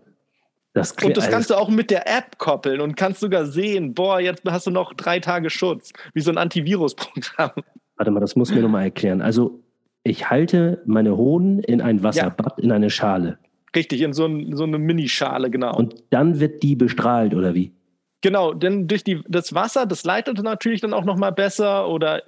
Das und das kannst du auch mit der App koppeln und kannst sogar sehen, boah, jetzt hast du noch drei Tage Schutz, wie so ein Antivirusprogramm. Warte mal, das muss mir nochmal erklären. Also ich halte meine Hoden in ein Wasserbad, ja. in eine Schale. Richtig, in so, ein, so eine Minischale, genau. Und dann wird die bestrahlt, oder wie? Genau, denn durch die, das Wasser, das leitet natürlich dann auch nochmal besser oder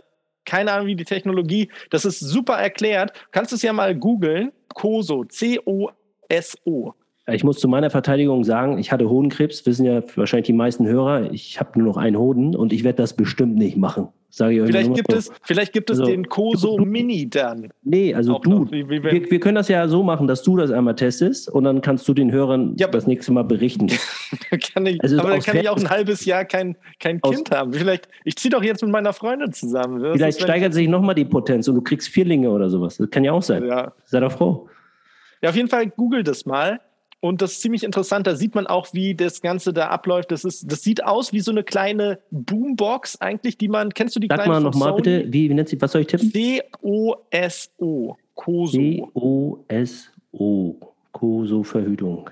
keine Ahnung wie die Technologie. Das ist super erklärt. Kannst du es ja mal googeln. COSO, C-O-S-O. Ich muss zu meiner Verteidigung sagen, ich hatte Hodenkrebs, wissen ja wahrscheinlich die meisten Hörer. Ich habe nur noch einen Hoden und ich werde das bestimmt nicht machen. Sage ich euch vielleicht, gibt es, vielleicht gibt es also, den Koso Mini dann. Nee, also Auch du. Wir, wir, können das ja so machen, dass du das einmal testest und dann kannst du den Hörern ja, das nächste Mal berichten. kann ich, also aber dann kann ich auch ein halbes Jahr kein, kein Kind haben. Vielleicht, ich ziehe doch jetzt mit meiner Freundin zusammen. Das vielleicht steigert sich nochmal die Potenz und du kriegst Vierlinge oder sowas. Das kann ja auch sein. Ja. Sei doch froh. Ja, auf jeden Fall google das mal. Und das ist ziemlich interessant. Da sieht man auch, wie das Ganze da abläuft. Das, ist, das sieht aus wie so eine kleine Boombox eigentlich, die man, kennst du die Sag kleine mal nochmal bitte, wie, wie nennt sie, was soll ich tippen? C-O-S-O. C-O-S-O. Koso Verhütung.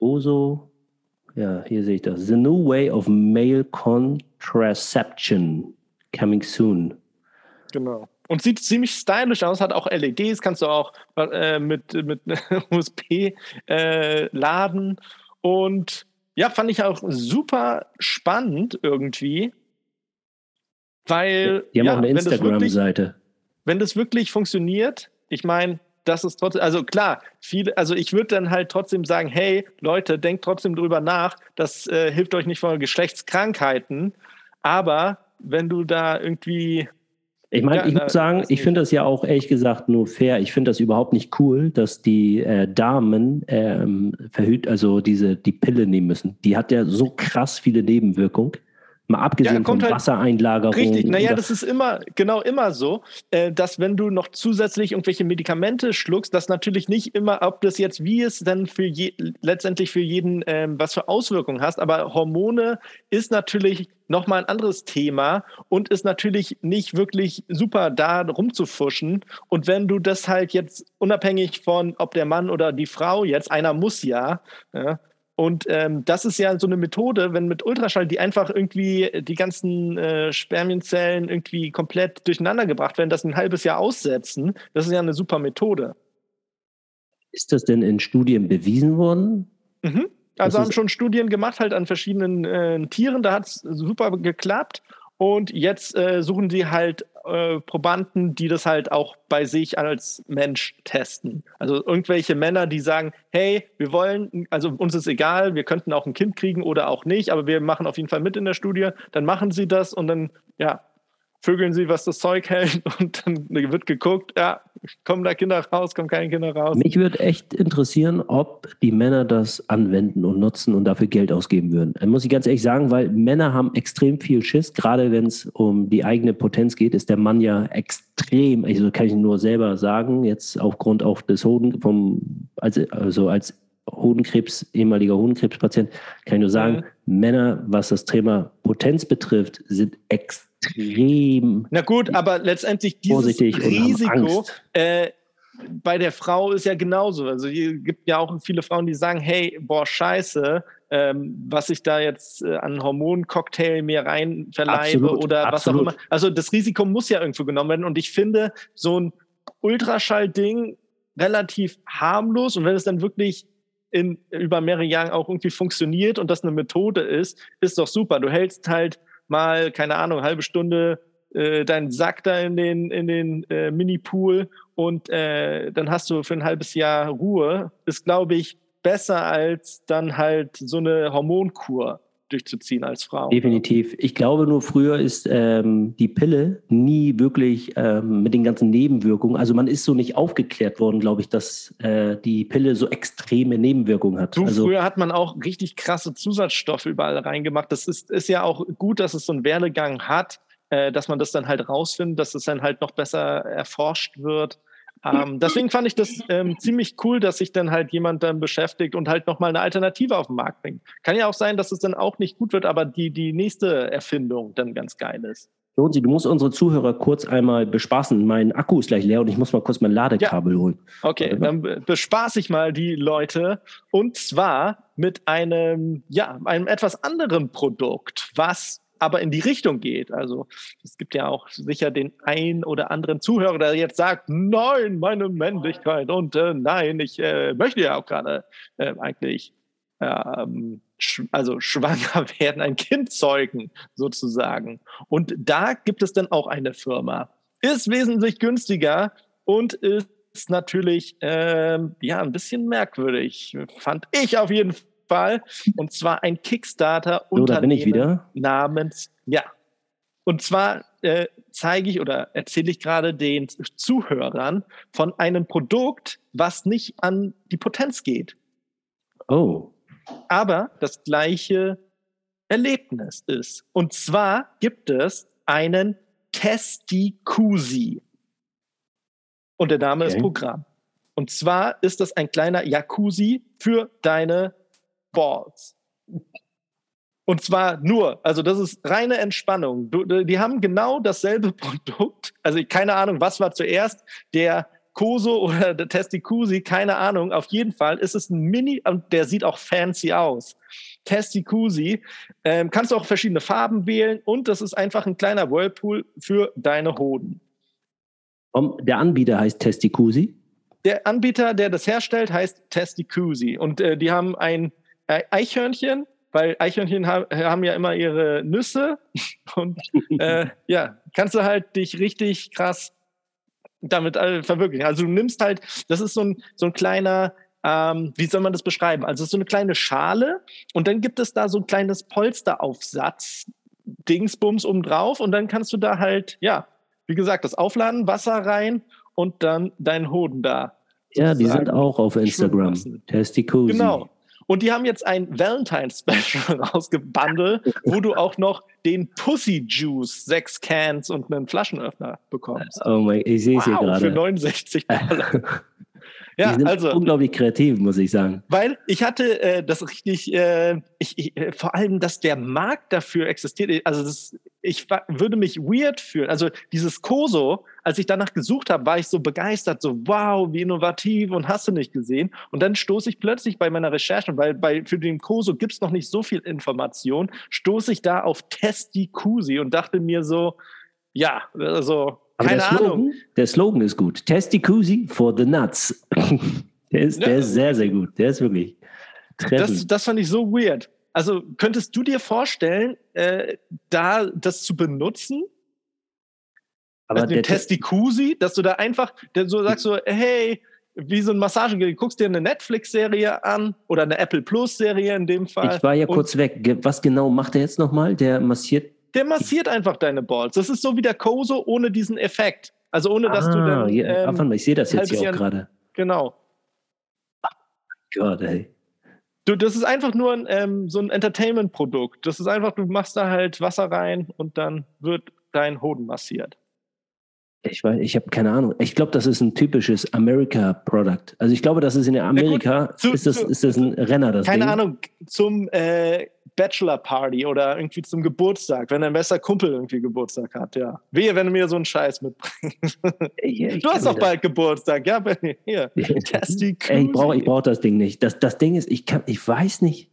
Koso. Ja, hier sehe ich das. The new way of male contraception coming soon. Genau. Und sieht ziemlich stylisch aus, hat auch LEDs, kannst du auch äh, mit, mit USB äh, laden. Und ja, fand ich auch super spannend irgendwie. Weil. Die haben ja, auch eine Instagram-Seite. Wenn das wirklich funktioniert, ich meine, das ist trotzdem, also klar, viele, also ich würde dann halt trotzdem sagen, hey Leute, denkt trotzdem drüber nach, das äh, hilft euch nicht vor Geschlechtskrankheiten, aber wenn du da irgendwie ich meine, ja, ich muss sagen, ich finde das ja auch ehrlich gesagt nur fair. Ich finde das überhaupt nicht cool, dass die äh, Damen ähm, verhüt, also diese die Pille nehmen müssen. Die hat ja so krass viele Nebenwirkungen. Mal abgesehen ja, von halt Wassereinlagerung. Richtig, naja, das ist immer, genau immer so, äh, dass wenn du noch zusätzlich irgendwelche Medikamente schluckst, dass natürlich nicht immer, ob das jetzt wie es dann für je, letztendlich für jeden, ähm, was für Auswirkungen hast, aber Hormone ist natürlich nochmal ein anderes Thema und ist natürlich nicht wirklich super da rumzufuschen. Und wenn du das halt jetzt unabhängig von, ob der Mann oder die Frau jetzt, einer muss ja, ja und ähm, das ist ja so eine Methode, wenn mit Ultraschall die einfach irgendwie die ganzen äh, Spermienzellen irgendwie komplett durcheinander gebracht werden, das ein halbes Jahr aussetzen. Das ist ja eine super Methode. Ist das denn in Studien bewiesen worden? Mhm. Also haben schon Studien gemacht, halt an verschiedenen äh, Tieren, da hat es super geklappt. Und jetzt äh, suchen sie halt äh, Probanden, die das halt auch bei sich als Mensch testen. Also irgendwelche Männer, die sagen, hey, wir wollen, also uns ist egal, wir könnten auch ein Kind kriegen oder auch nicht, aber wir machen auf jeden Fall mit in der Studie. Dann machen sie das und dann, ja, vögeln sie, was das Zeug hält und dann wird geguckt, ja, kommen da Kinder raus, kommen keine Kinder raus. Mich würde echt interessieren, ob die Männer das anwenden und nutzen und dafür Geld ausgeben würden. Das muss ich ganz ehrlich sagen, weil Männer haben extrem viel Schiss, gerade wenn es um die eigene Potenz geht, ist der Mann ja extrem, also kann ich nur selber sagen, jetzt aufgrund auch des Hoden, vom, also, also als Hodenkrebs, ehemaliger Hodenkrebspatient, kann ich nur sagen, mhm. Männer, was das Thema Potenz betrifft, sind extrem. Na gut, aber letztendlich dieses Risiko äh, bei der Frau ist ja genauso. Also es gibt ja auch viele Frauen, die sagen, hey, boah, scheiße, ähm, was ich da jetzt äh, an Hormoncocktail mir rein verleibe absolut, oder was absolut. auch immer. Also das Risiko muss ja irgendwo genommen werden. Und ich finde so ein Ultraschall-Ding relativ harmlos. Und wenn es dann wirklich in, über mehrere Jahre auch irgendwie funktioniert und das eine Methode ist, ist doch super. Du hältst halt mal, keine Ahnung, halbe Stunde äh, deinen Sack da in den, in den äh, Mini-Pool und äh, dann hast du für ein halbes Jahr Ruhe. Ist, glaube ich, besser als dann halt so eine Hormonkur durchzuziehen als Frau. Definitiv. Ich glaube nur, früher ist ähm, die Pille nie wirklich ähm, mit den ganzen Nebenwirkungen, also man ist so nicht aufgeklärt worden, glaube ich, dass äh, die Pille so extreme Nebenwirkungen hat. Du, also, früher hat man auch richtig krasse Zusatzstoffe überall reingemacht. Das ist, ist ja auch gut, dass es so einen Werdegang hat, äh, dass man das dann halt rausfindet, dass es dann halt noch besser erforscht wird. Ähm, deswegen fand ich das ähm, ziemlich cool, dass sich dann halt jemand dann beschäftigt und halt nochmal eine Alternative auf den Markt bringt. Kann ja auch sein, dass es dann auch nicht gut wird, aber die, die nächste Erfindung dann ganz geil ist. Jonsi, du musst unsere Zuhörer kurz einmal bespaßen. Mein Akku ist gleich leer und ich muss mal kurz mein Ladekabel ja. holen. Okay, dann bespaße ich mal die Leute und zwar mit einem, ja, einem etwas anderen Produkt, was aber in die Richtung geht. Also es gibt ja auch sicher den ein oder anderen Zuhörer, der jetzt sagt, nein, meine Männlichkeit und äh, nein, ich äh, möchte ja auch gerade äh, eigentlich ähm, also schwanger werden, ein Kind zeugen sozusagen. Und da gibt es dann auch eine Firma. Ist wesentlich günstiger und ist natürlich ähm, ja ein bisschen merkwürdig, fand ich auf jeden Fall. Und zwar ein Kickstarter Unternehmen so, namens ja. Und zwar äh, zeige ich oder erzähle ich gerade den Zuhörern von einem Produkt, was nicht an die Potenz geht. Oh aber das gleiche Erlebnis ist. Und zwar gibt es einen Testikusi. Und der Name okay. ist Programm. Und zwar ist das ein kleiner Jacuzzi für deine Balls. Und zwar nur, also das ist reine Entspannung. Du, die haben genau dasselbe Produkt. Also keine Ahnung, was war zuerst, der Koso oder der Testikusi, keine Ahnung. Auf jeden Fall ist es ein Mini und der sieht auch fancy aus. Testikusi. Ähm, kannst du auch verschiedene Farben wählen und das ist einfach ein kleiner Whirlpool für deine Hoden. Der Anbieter heißt Testikusi? Der Anbieter, der das herstellt, heißt Testikusi. Und äh, die haben ein Eichhörnchen, weil Eichhörnchen ha haben ja immer ihre Nüsse. Und äh, ja, kannst du halt dich richtig krass damit äh, verwirklichen. Also du nimmst halt, das ist so ein, so ein kleiner, ähm, wie soll man das beschreiben? Also so eine kleine Schale und dann gibt es da so ein kleines Polsteraufsatz, Dingsbums oben drauf und dann kannst du da halt, ja, wie gesagt, das Aufladen, Wasser rein und dann deinen Hoden da. Ja, die sind auch auf Instagram. Testikusi. Genau. Und die haben jetzt ein Valentine's Special rausgebundelt, wo du auch noch den Pussy Juice, sechs Cans und einen Flaschenöffner bekommst. Oh mein, ich sehe es wow, hier gerade. Für 69 Dollar. Ja, also unglaublich kreativ, muss ich sagen. Weil ich hatte äh, das richtig, äh, ich, ich, äh, vor allem, dass der Markt dafür existiert. Also das, ich würde mich weird fühlen. Also dieses Koso, als ich danach gesucht habe, war ich so begeistert, so wow, wie innovativ und hast du nicht gesehen. Und dann stoße ich plötzlich bei meiner Recherche, weil bei für den Koso gibt es noch nicht so viel Information, stoße ich da auf Testi Kusi und dachte mir so, ja, also aber Keine der Slogan, Ahnung. Der Slogan ist gut. Testikusi for the nuts. der, ist, ja. der ist sehr, sehr gut. Der ist wirklich Das, das fand ich so weird. Also könntest du dir vorstellen, äh, da das zu benutzen? Aber also den Testikusi, dass du da einfach der so sagst so, hey, wie so ein Massagegerät, guckst dir eine Netflix-Serie an oder eine Apple Plus-Serie in dem Fall. Ich war ja kurz weg. Was genau macht er jetzt nochmal? Der massiert der massiert einfach deine Balls. Das ist so wie der Koso ohne diesen Effekt. Also ohne, dass ah, du dann. Ja, ähm, ich sehe das jetzt hier auch gerade. Genau. Oh Gott, ey. Du, das ist einfach nur ein, ähm, so ein Entertainment-Produkt. Das ist einfach, du machst da halt Wasser rein und dann wird dein Hoden massiert. Ich weiß, ich habe keine Ahnung. Ich glaube, das ist ein typisches America-Product. Also ich glaube, das ist in Amerika, gut, zu, ist, das, zu, ist das ein Renner, das Keine Ding. Ahnung, zum äh, Bachelor Party oder irgendwie zum Geburtstag, wenn dein bester Kumpel irgendwie Geburtstag hat, ja. Wehe, wenn du mir so einen Scheiß mitbringst. Ja, du hast doch bald Geburtstag, ja, Benny. Hier. Ey, ich brauche ich brauch das Ding nicht. Das, das Ding ist, ich, kann, ich weiß nicht,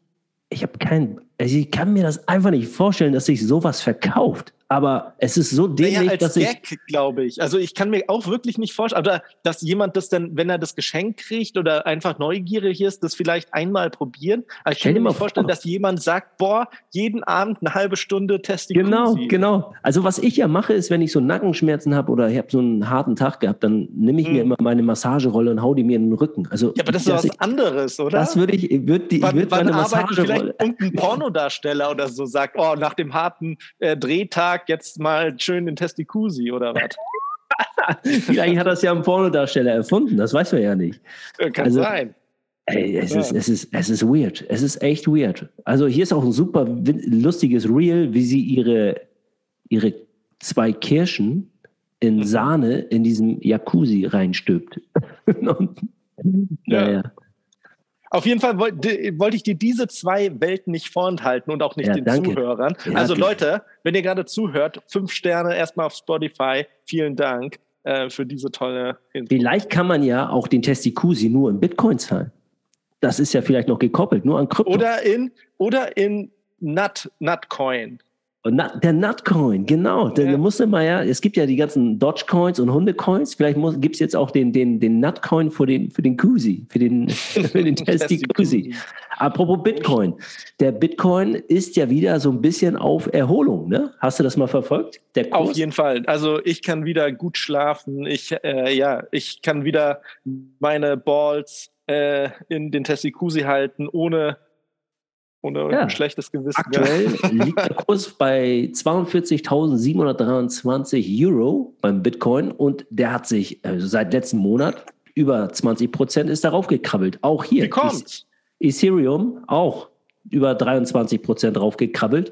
ich habe keinen, also ich kann mir das einfach nicht vorstellen, dass sich sowas verkauft. Aber es ist so dämlich, naja, als dass Gag, glaube ich. Also ich kann mir auch wirklich nicht vorstellen, oder dass jemand das dann, wenn er das Geschenk kriegt oder einfach neugierig ist, das vielleicht einmal probieren. Aber ich kann mir vorstellen, vor. dass jemand sagt, boah, jeden Abend eine halbe Stunde teste Genau, genau. Also was ich ja mache, ist, wenn ich so Nackenschmerzen habe oder ich habe so einen harten Tag gehabt, dann nehme ich hm. mir immer meine Massagerolle und hau die mir in den Rücken. Also ja, aber das ist was ich, anderes, oder? Das würde ich, würde die, wann, ich würde meine Massagerolle. Vielleicht irgendein Pornodarsteller oder so sagt, oh, nach dem harten äh, Drehtag Tag jetzt mal schön den Testikusi oder was? Vielleicht hat das ja ein Pornodarsteller erfunden, das weiß man ja nicht. Kann also, sein. Ey, es, ist, es, ist, es ist weird. Es ist echt weird. Also hier ist auch ein super lustiges Reel, wie sie ihre, ihre zwei Kirschen in mhm. Sahne in diesem Jacuzzi reinstülpt. ja. ja. Auf jeden Fall wollte wollt ich dir diese zwei Welten nicht vorenthalten und auch nicht ja, den danke. Zuhörern. Ja, also okay. Leute, wenn ihr gerade zuhört, fünf Sterne erstmal auf Spotify. Vielen Dank äh, für diese tolle Info. Vielleicht kann man ja auch den Testikusi nur in Bitcoin zahlen. Das ist ja vielleicht noch gekoppelt, nur an Krypto. Oder in, oder in Nut, Nutcoin. Der Nutcoin, genau. Ja. Da musste man ja, es gibt ja die ganzen Dogecoins und Hundecoins. Vielleicht gibt es jetzt auch den, den, den Nutcoin für den, für den Kusi, für den, für den Testy Kusi. Apropos Bitcoin. Der Bitcoin ist ja wieder so ein bisschen auf Erholung. Ne? Hast du das mal verfolgt? Auf jeden Fall. Also ich kann wieder gut schlafen. Ich, äh, ja, ich kann wieder meine Balls äh, in den Testikusi halten, ohne ohne ja. ein schlechtes Gewissen. Aktuell liegt der Kurs bei 42.723 Euro beim Bitcoin und der hat sich also seit letztem Monat über 20 Prozent ist darauf gekrabbelt. Auch hier. Wie kommt's? Ethereum auch über 23 Prozent drauf gekrabbelt.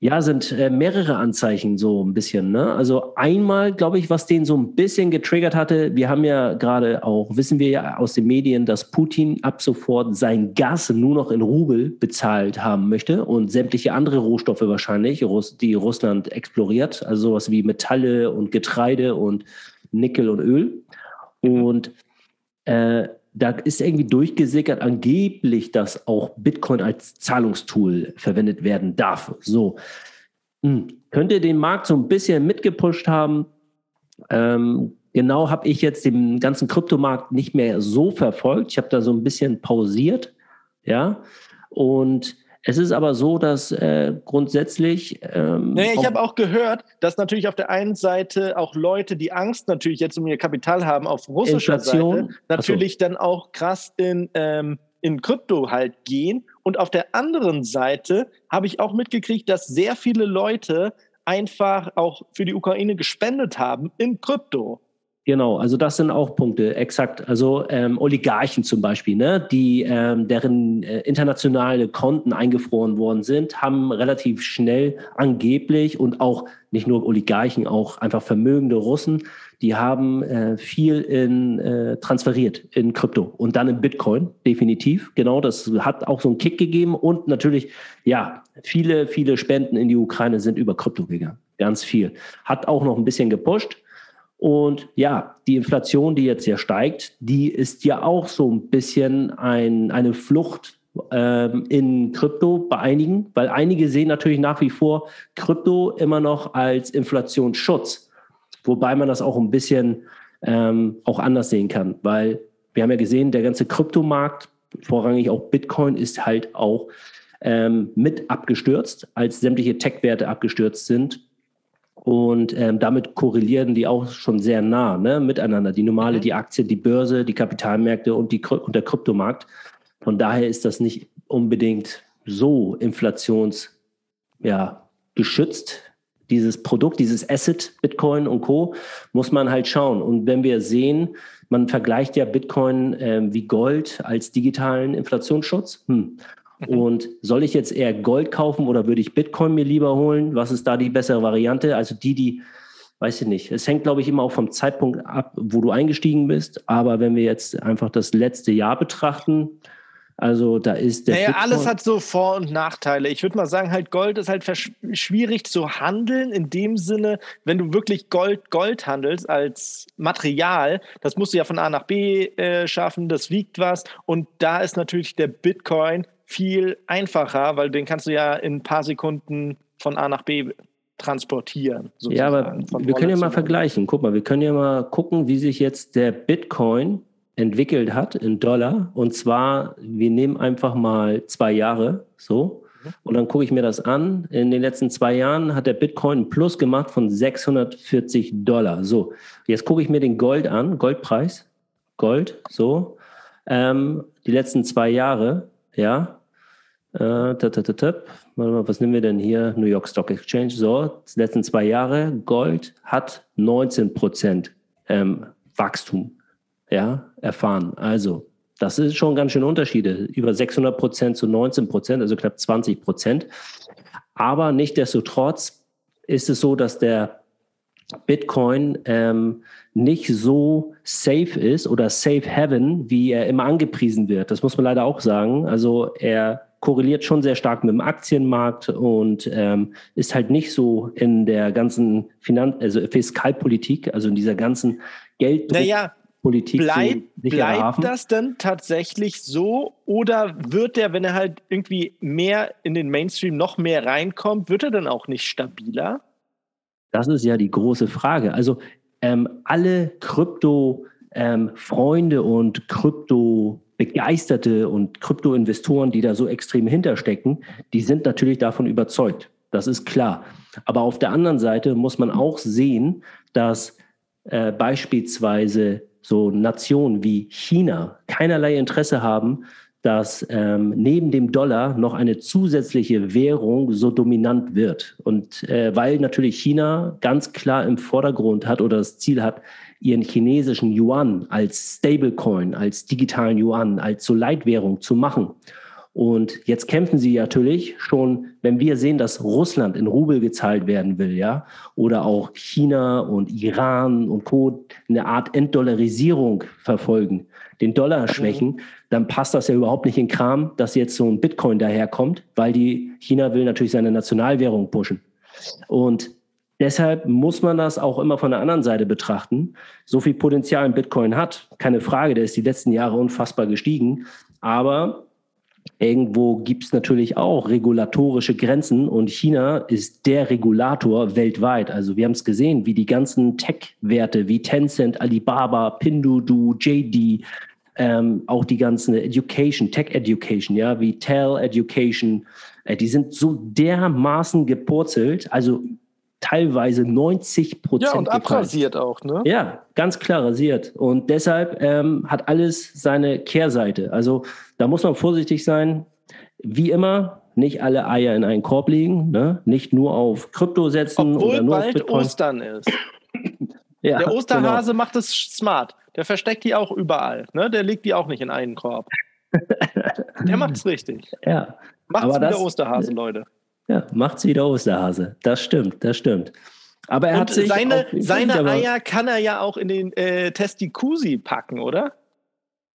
Ja, sind äh, mehrere Anzeichen so ein bisschen. Ne? Also einmal, glaube ich, was den so ein bisschen getriggert hatte, wir haben ja gerade auch, wissen wir ja aus den Medien, dass Putin ab sofort sein Gas nur noch in Rubel bezahlt haben möchte und sämtliche andere Rohstoffe wahrscheinlich, die Russland exploriert, also sowas wie Metalle und Getreide und Nickel und Öl. Und äh, da ist irgendwie durchgesickert, angeblich, dass auch Bitcoin als Zahlungstool verwendet werden darf. So. Hm. Könnte den Markt so ein bisschen mitgepusht haben. Ähm, genau habe ich jetzt den ganzen Kryptomarkt nicht mehr so verfolgt. Ich habe da so ein bisschen pausiert. Ja. Und es ist aber so, dass äh, grundsätzlich. Ähm, naja, ich habe auch gehört, dass natürlich auf der einen Seite auch Leute, die Angst natürlich jetzt um ihr Kapital haben, auf russischer Inflation. Seite natürlich so. dann auch krass in, ähm, in Krypto halt gehen. Und auf der anderen Seite habe ich auch mitgekriegt, dass sehr viele Leute einfach auch für die Ukraine gespendet haben in Krypto. Genau, also das sind auch Punkte, exakt. Also ähm, Oligarchen zum Beispiel, ne, die ähm, deren äh, internationale Konten eingefroren worden sind, haben relativ schnell angeblich und auch nicht nur Oligarchen, auch einfach vermögende Russen, die haben äh, viel in äh, transferiert in Krypto und dann in Bitcoin, definitiv. Genau, das hat auch so einen Kick gegeben und natürlich, ja, viele, viele Spenden in die Ukraine sind über Krypto gegangen. Ganz viel. Hat auch noch ein bisschen gepusht und ja, die Inflation, die jetzt hier steigt, die ist ja auch so ein bisschen ein, eine Flucht ähm, in Krypto bei einigen, weil einige sehen natürlich nach wie vor Krypto immer noch als Inflationsschutz, wobei man das auch ein bisschen ähm, auch anders sehen kann, weil wir haben ja gesehen, der ganze Kryptomarkt, vorrangig auch Bitcoin, ist halt auch ähm, mit abgestürzt, als sämtliche Tech-Werte abgestürzt sind und ähm, damit korrelieren die auch schon sehr nah ne, miteinander. Die normale, mhm. die Aktie, die Börse, die Kapitalmärkte und, die, und der Kryptomarkt. Von daher ist das nicht unbedingt so inflations ja, geschützt. Dieses Produkt, dieses Asset, Bitcoin und Co., muss man halt schauen. Und wenn wir sehen, man vergleicht ja Bitcoin äh, wie Gold als digitalen Inflationsschutz. Hm. Mhm. Und soll ich jetzt eher Gold kaufen oder würde ich Bitcoin mir lieber holen? Was ist da die bessere Variante? Also die, die, weiß ich nicht. Es hängt, glaube ich, immer auch vom Zeitpunkt ab, wo du eingestiegen bist. Aber wenn wir jetzt einfach das letzte Jahr betrachten, also da ist der. Naja, Bitcoin alles hat so Vor- und Nachteile. Ich würde mal sagen, halt Gold ist halt schwierig zu handeln in dem Sinne, wenn du wirklich Gold Gold handelst als Material, das musst du ja von A nach B äh, schaffen, das wiegt was und da ist natürlich der Bitcoin viel einfacher, weil den kannst du ja in ein paar Sekunden von A nach B transportieren. Sozusagen, ja, aber wir können ja mal vergleichen. Guck mal, wir können ja mal gucken, wie sich jetzt der Bitcoin entwickelt hat in Dollar. Und zwar, wir nehmen einfach mal zwei Jahre so. Mhm. Und dann gucke ich mir das an. In den letzten zwei Jahren hat der Bitcoin ein Plus gemacht von 640 Dollar. So, jetzt gucke ich mir den Gold an, Goldpreis. Gold, so. Ähm, die letzten zwei Jahre, ja, äh, was nehmen wir denn hier? New York Stock Exchange. So, die letzten zwei Jahre, Gold hat 19 Prozent ähm, Wachstum ja, erfahren. Also, das ist schon ganz schön Unterschiede. Über 600 Prozent zu 19 Prozent, also knapp 20 Prozent. Aber nichtdestotrotz ist es so, dass der Bitcoin ähm, nicht so safe ist oder safe heaven, wie er immer angepriesen wird. Das muss man leider auch sagen. Also er korreliert schon sehr stark mit dem Aktienmarkt und ähm, ist halt nicht so in der ganzen Finanz also Fiskalpolitik, also in dieser ganzen Gelddruckpolitik. Naja, Bleib, bleibt das denn tatsächlich so oder wird der, wenn er halt irgendwie mehr in den Mainstream noch mehr reinkommt, wird er dann auch nicht stabiler? Das ist ja die große Frage. Also ähm, alle Krypto-Freunde ähm, und Krypto-Begeisterte und Krypto-Investoren, die da so extrem hinterstecken, die sind natürlich davon überzeugt. Das ist klar. Aber auf der anderen Seite muss man auch sehen, dass äh, beispielsweise so Nationen wie China keinerlei Interesse haben, dass ähm, neben dem Dollar noch eine zusätzliche Währung so dominant wird. Und äh, weil natürlich China ganz klar im Vordergrund hat oder das Ziel hat, ihren chinesischen Yuan als Stablecoin, als digitalen Yuan, als so Leitwährung zu machen. Und jetzt kämpfen sie natürlich schon, wenn wir sehen, dass Russland in Rubel gezahlt werden will, ja, oder auch China und Iran und Co. eine Art Entdollarisierung verfolgen, den Dollar schwächen, dann passt das ja überhaupt nicht in Kram, dass jetzt so ein Bitcoin daherkommt, weil die China will natürlich seine Nationalwährung pushen. Und deshalb muss man das auch immer von der anderen Seite betrachten. So viel Potenzial ein Bitcoin hat, keine Frage, der ist die letzten Jahre unfassbar gestiegen. Aber irgendwo gibt es natürlich auch regulatorische Grenzen und China ist der Regulator weltweit. Also wir haben es gesehen, wie die ganzen Tech-Werte wie Tencent, Alibaba, Pinduoduo, JD, ähm, auch die ganzen Education, Tech Education, ja, wie Tel Education, äh, die sind so dermaßen gepurzelt, also teilweise 90 Prozent. Ja, und abrasiert auch, ne? Ja, ganz klar rasiert. Und deshalb ähm, hat alles seine Kehrseite. Also da muss man vorsichtig sein. Wie immer, nicht alle Eier in einen Korb legen, ne? nicht nur auf Krypto setzen Obwohl oder nur bald auf Bitcoin. Ostern ist. ja, Der Osterhase genau. macht es smart. Der versteckt die auch überall. Ne? Der legt die auch nicht in einen Korb. Der macht es richtig. Ja. Macht's wieder das, Osterhase, Leute. Ja, macht's wieder Osterhase. Das stimmt, das stimmt. Aber er Und hat sich seine, seine Eier kann er ja auch in den äh, Testikusi packen, oder?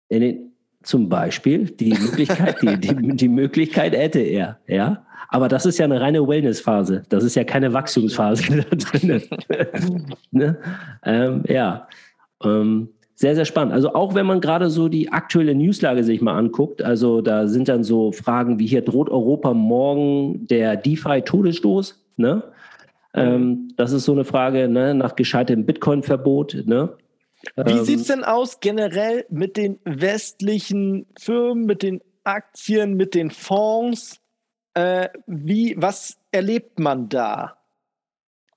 In den, zum Beispiel die Möglichkeit, die, die, die Möglichkeit hätte er, ja. Aber das ist ja eine reine Wellness-Phase. Das ist ja keine Wachstumsphase da drin. ne? ähm, ja. Ähm, sehr, sehr spannend. Also auch wenn man gerade so die aktuelle Newslage sich mal anguckt, also da sind dann so Fragen wie hier droht Europa morgen der DeFi-Todesstoß, ne? Ähm, das ist so eine Frage ne, nach gescheitertem Bitcoin-Verbot. Ne? Wie ähm, sieht es denn aus generell mit den westlichen Firmen, mit den Aktien, mit den Fonds? Äh, wie, was erlebt man da?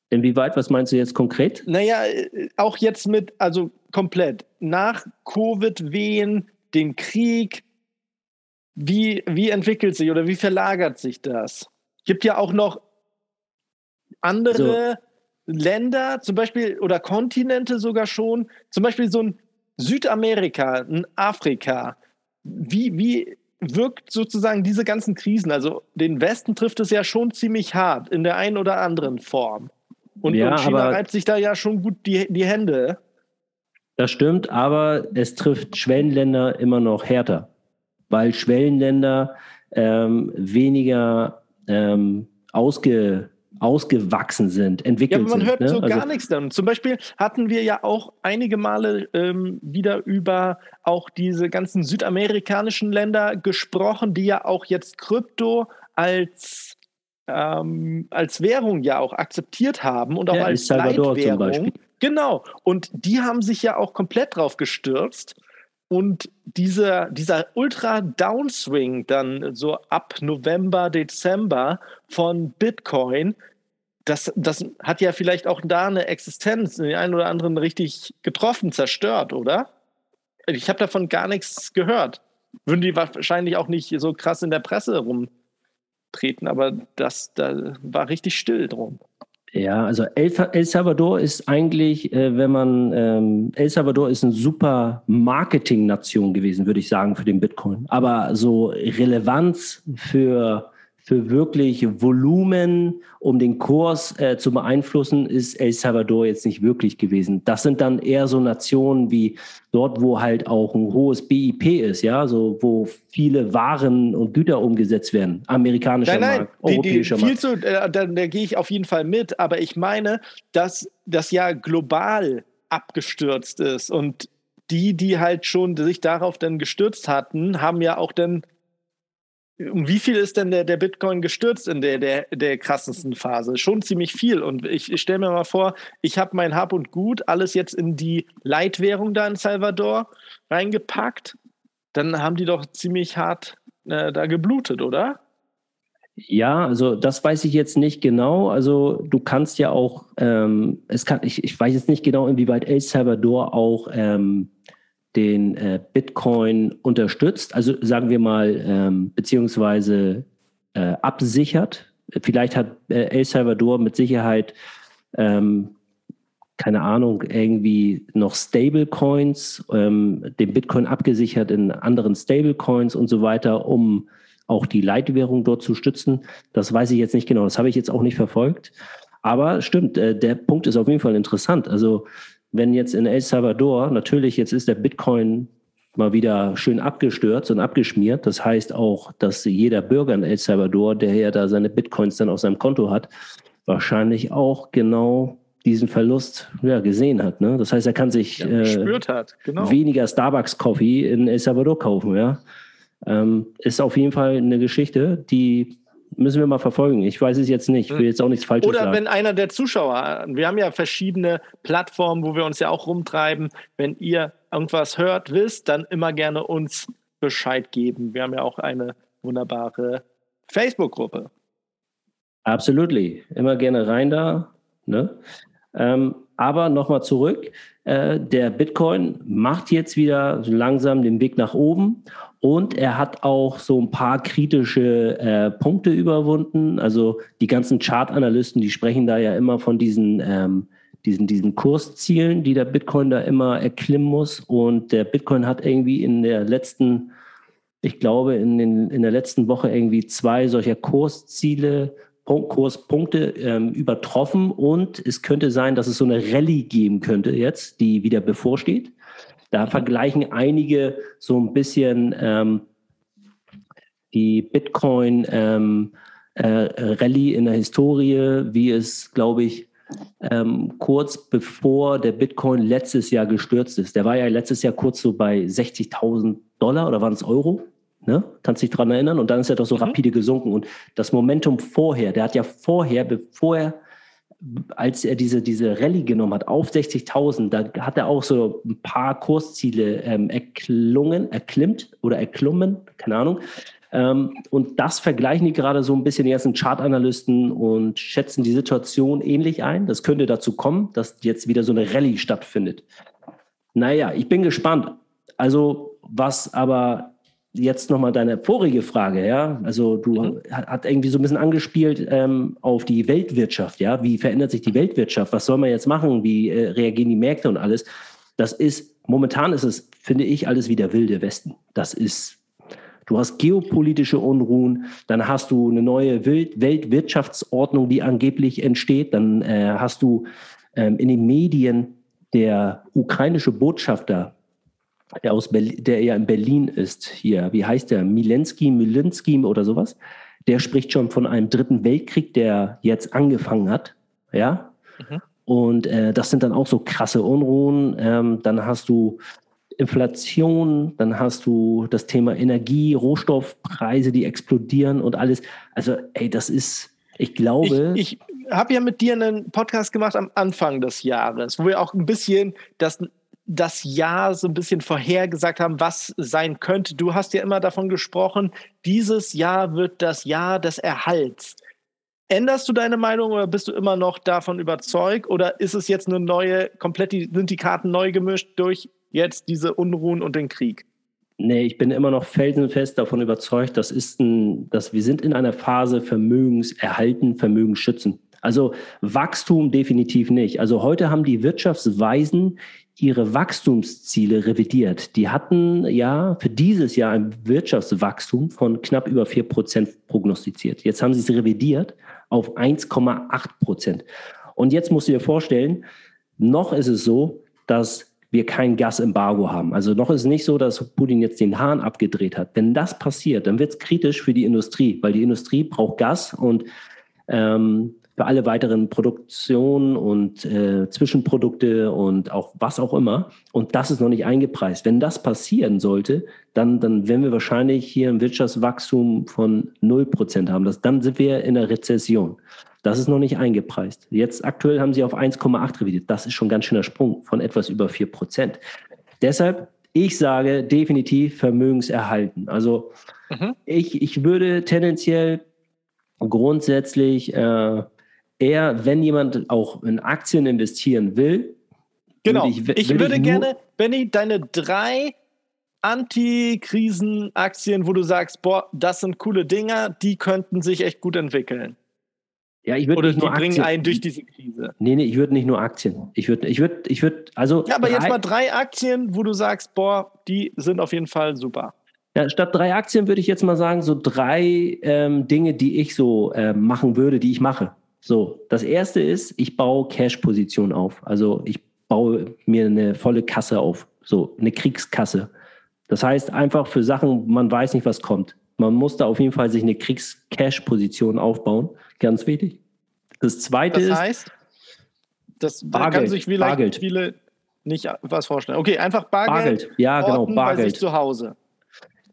Inwieweit, was meinst du jetzt konkret? Naja, äh, auch jetzt mit, also komplett, nach Covid-Wehen, dem Krieg, wie, wie entwickelt sich oder wie verlagert sich das? Gibt ja auch noch andere so. Länder, zum Beispiel, oder Kontinente sogar schon, zum Beispiel so ein Südamerika, ein Afrika. Wie, wie wirkt sozusagen diese ganzen Krisen? Also den Westen trifft es ja schon ziemlich hart in der einen oder anderen Form. Und, ja, und China reibt sich da ja schon gut die, die Hände. Das stimmt, aber es trifft Schwellenländer immer noch härter, weil Schwellenländer ähm, weniger ähm, ausge, ausgewachsen sind, entwickelt sind. Ja, man hört ne? so also, gar nichts dann. Zum Beispiel hatten wir ja auch einige Male ähm, wieder über auch diese ganzen südamerikanischen Länder gesprochen, die ja auch jetzt Krypto als ähm, als Währung ja auch akzeptiert haben und auch ja, als Salvador Leitwährung. Zum Beispiel. Genau. Und die haben sich ja auch komplett drauf gestürzt. Und dieser, dieser Ultra-Downswing dann so ab November, Dezember von Bitcoin, das, das hat ja vielleicht auch da eine Existenz, den einen oder anderen richtig getroffen, zerstört, oder? Ich habe davon gar nichts gehört. Würden die wahrscheinlich auch nicht so krass in der Presse rum, treten, aber das da war richtig still drum. Ja, also El, El Salvador ist eigentlich, äh, wenn man, ähm, El Salvador ist eine super Marketing-Nation gewesen, würde ich sagen, für den Bitcoin. Aber so Relevanz für für wirklich Volumen, um den Kurs äh, zu beeinflussen, ist El Salvador jetzt nicht wirklich gewesen. Das sind dann eher so Nationen wie dort, wo halt auch ein hohes BIP ist, ja, so wo viele Waren und Güter umgesetzt werden. Amerikanischer nein, nein, Markt, die, europäischer die, Markt. Zu, äh, da, da gehe ich auf jeden Fall mit, aber ich meine, dass das ja global abgestürzt ist und die, die halt schon sich darauf dann gestürzt hatten, haben ja auch dann um wie viel ist denn der, der Bitcoin gestürzt in der, der, der krassesten Phase? Schon ziemlich viel. Und ich, ich stelle mir mal vor, ich habe mein Hab und Gut alles jetzt in die Leitwährung da in Salvador reingepackt. Dann haben die doch ziemlich hart äh, da geblutet, oder? Ja, also das weiß ich jetzt nicht genau. Also du kannst ja auch, ähm, es kann, ich, ich weiß jetzt nicht genau, inwieweit El Salvador auch ähm, den äh, Bitcoin unterstützt, also sagen wir mal, ähm, beziehungsweise äh, absichert. Vielleicht hat äh, El Salvador mit Sicherheit, ähm, keine Ahnung, irgendwie noch Stablecoins, ähm, den Bitcoin abgesichert in anderen Stablecoins und so weiter, um auch die Leitwährung dort zu stützen. Das weiß ich jetzt nicht genau. Das habe ich jetzt auch nicht verfolgt. Aber stimmt, äh, der Punkt ist auf jeden Fall interessant. Also wenn jetzt in El Salvador, natürlich, jetzt ist der Bitcoin mal wieder schön abgestürzt und abgeschmiert. Das heißt auch, dass jeder Bürger in El Salvador, der ja da seine Bitcoins dann auf seinem Konto hat, wahrscheinlich auch genau diesen Verlust ja, gesehen hat. Ne? Das heißt, er kann sich ja, äh, genau. weniger Starbucks-Coffee in El Salvador kaufen. Ja? Ähm, ist auf jeden Fall eine Geschichte, die müssen wir mal verfolgen. Ich weiß es jetzt nicht. Ich will jetzt auch nichts Falsches Oder sagen. wenn einer der Zuschauer, wir haben ja verschiedene Plattformen, wo wir uns ja auch rumtreiben. Wenn ihr irgendwas hört, wisst, dann immer gerne uns Bescheid geben. Wir haben ja auch eine wunderbare Facebook-Gruppe. Absolutely. Immer gerne rein da. Ne? Ähm, aber nochmal zurück. Äh, der Bitcoin macht jetzt wieder langsam den Weg nach oben und er hat auch so ein paar kritische äh, Punkte überwunden. Also die ganzen Chart-Analysten, die sprechen da ja immer von diesen, ähm, diesen, diesen Kurszielen, die der Bitcoin da immer erklimmen muss. Und der Bitcoin hat irgendwie in der letzten, ich glaube, in, den, in der letzten Woche irgendwie zwei solcher Kursziele Kurspunkte ähm, übertroffen und es könnte sein, dass es so eine Rallye geben könnte jetzt, die wieder bevorsteht. Da mhm. vergleichen einige so ein bisschen ähm, die Bitcoin ähm, äh, Rallye in der Historie, wie es, glaube ich, ähm, kurz bevor der Bitcoin letztes Jahr gestürzt ist. Der war ja letztes Jahr kurz so bei 60.000 Dollar oder waren es Euro? Ne? Kannst dich dran erinnern? Und dann ist er doch so mhm. rapide gesunken. Und das Momentum vorher, der hat ja vorher, bevor er, als er diese, diese Rallye genommen hat, auf 60.000, da hat er auch so ein paar Kursziele ähm, erklungen, erklimmt oder erklommen, keine Ahnung. Ähm, und das vergleichen die gerade so ein bisschen, die ganzen Chartanalysten und schätzen die Situation ähnlich ein. Das könnte dazu kommen, dass jetzt wieder so eine Rallye stattfindet. Naja, ich bin gespannt. Also, was aber jetzt nochmal deine vorige Frage, ja. Also du mhm. hat irgendwie so ein bisschen angespielt ähm, auf die Weltwirtschaft, ja. Wie verändert sich die Weltwirtschaft? Was soll man jetzt machen? Wie äh, reagieren die Märkte und alles? Das ist, momentan ist es, finde ich, alles wie der wilde Westen. Das ist, du hast geopolitische Unruhen, dann hast du eine neue Welt Weltwirtschaftsordnung, die angeblich entsteht, dann äh, hast du ähm, in den Medien der ukrainische Botschafter der, aus Berlin, der ja in Berlin ist, hier, wie heißt der? Milensky, Milinski oder sowas. Der spricht schon von einem dritten Weltkrieg, der jetzt angefangen hat. Ja. Mhm. Und äh, das sind dann auch so krasse Unruhen. Ähm, dann hast du Inflation, dann hast du das Thema Energie, Rohstoffpreise, die explodieren und alles. Also, ey, das ist, ich glaube. Ich, ich habe ja mit dir einen Podcast gemacht am Anfang des Jahres, wo wir auch ein bisschen das das Jahr so ein bisschen vorhergesagt haben, was sein könnte. Du hast ja immer davon gesprochen, dieses Jahr wird das Jahr des Erhalts. Änderst du deine Meinung oder bist du immer noch davon überzeugt? Oder ist es jetzt eine neue, komplett die, sind die Karten neu gemischt durch jetzt diese Unruhen und den Krieg? Nee, ich bin immer noch felsenfest davon überzeugt, das ist ein, dass wir sind in einer Phase Vermögenserhalten, Vermögensschützen. Also Wachstum definitiv nicht. Also heute haben die Wirtschaftsweisen ihre Wachstumsziele revidiert. Die hatten ja für dieses Jahr ein Wirtschaftswachstum von knapp über 4 Prozent prognostiziert. Jetzt haben sie es revidiert auf 1,8 Prozent. Und jetzt musst du dir vorstellen, noch ist es so, dass wir kein Gasembargo haben. Also noch ist es nicht so, dass Putin jetzt den Hahn abgedreht hat. Wenn das passiert, dann wird es kritisch für die Industrie, weil die Industrie braucht Gas und ähm, für alle weiteren Produktionen und äh, Zwischenprodukte und auch was auch immer. Und das ist noch nicht eingepreist. Wenn das passieren sollte, dann, dann werden wir wahrscheinlich hier ein Wirtschaftswachstum von 0% haben. Das, dann sind wir in der Rezession. Das ist noch nicht eingepreist. Jetzt aktuell haben sie auf 1,8 revidiert. Das ist schon ein ganz schöner Sprung von etwas über 4 Prozent. Deshalb, ich sage definitiv Vermögenserhalten. Also mhm. ich, ich würde tendenziell grundsätzlich äh, eher, wenn jemand auch in Aktien investieren will. Genau. Würde ich, ich würde ich gerne, Benny, deine drei Anti-Krisen-Aktien, wo du sagst, boah, das sind coole Dinger, die könnten sich echt gut entwickeln. Ja, ich würde nicht nur die bringen einen durch diese Krise. Nee, nee, ich würde nicht nur Aktien. Ich würde, ich würde, ich würde, also. Ja, aber drei, jetzt mal drei Aktien, wo du sagst, boah, die sind auf jeden Fall super. Ja, statt drei Aktien würde ich jetzt mal sagen, so drei ähm, Dinge, die ich so äh, machen würde, die ich mache. So, das erste ist, ich baue Cash-Position auf. Also ich baue mir eine volle Kasse auf. So, eine Kriegskasse. Das heißt einfach für Sachen, man weiß nicht, was kommt. Man muss da auf jeden Fall sich eine Kriegs-Cash-Position aufbauen. Ganz wichtig. Das zweite das ist. Heißt, das Bargeld, kann sich vielleicht Bargeld. viele nicht was vorstellen. Okay, einfach Bargeld. Bargeld. Ja, genau, Bargeld. Zu Hause.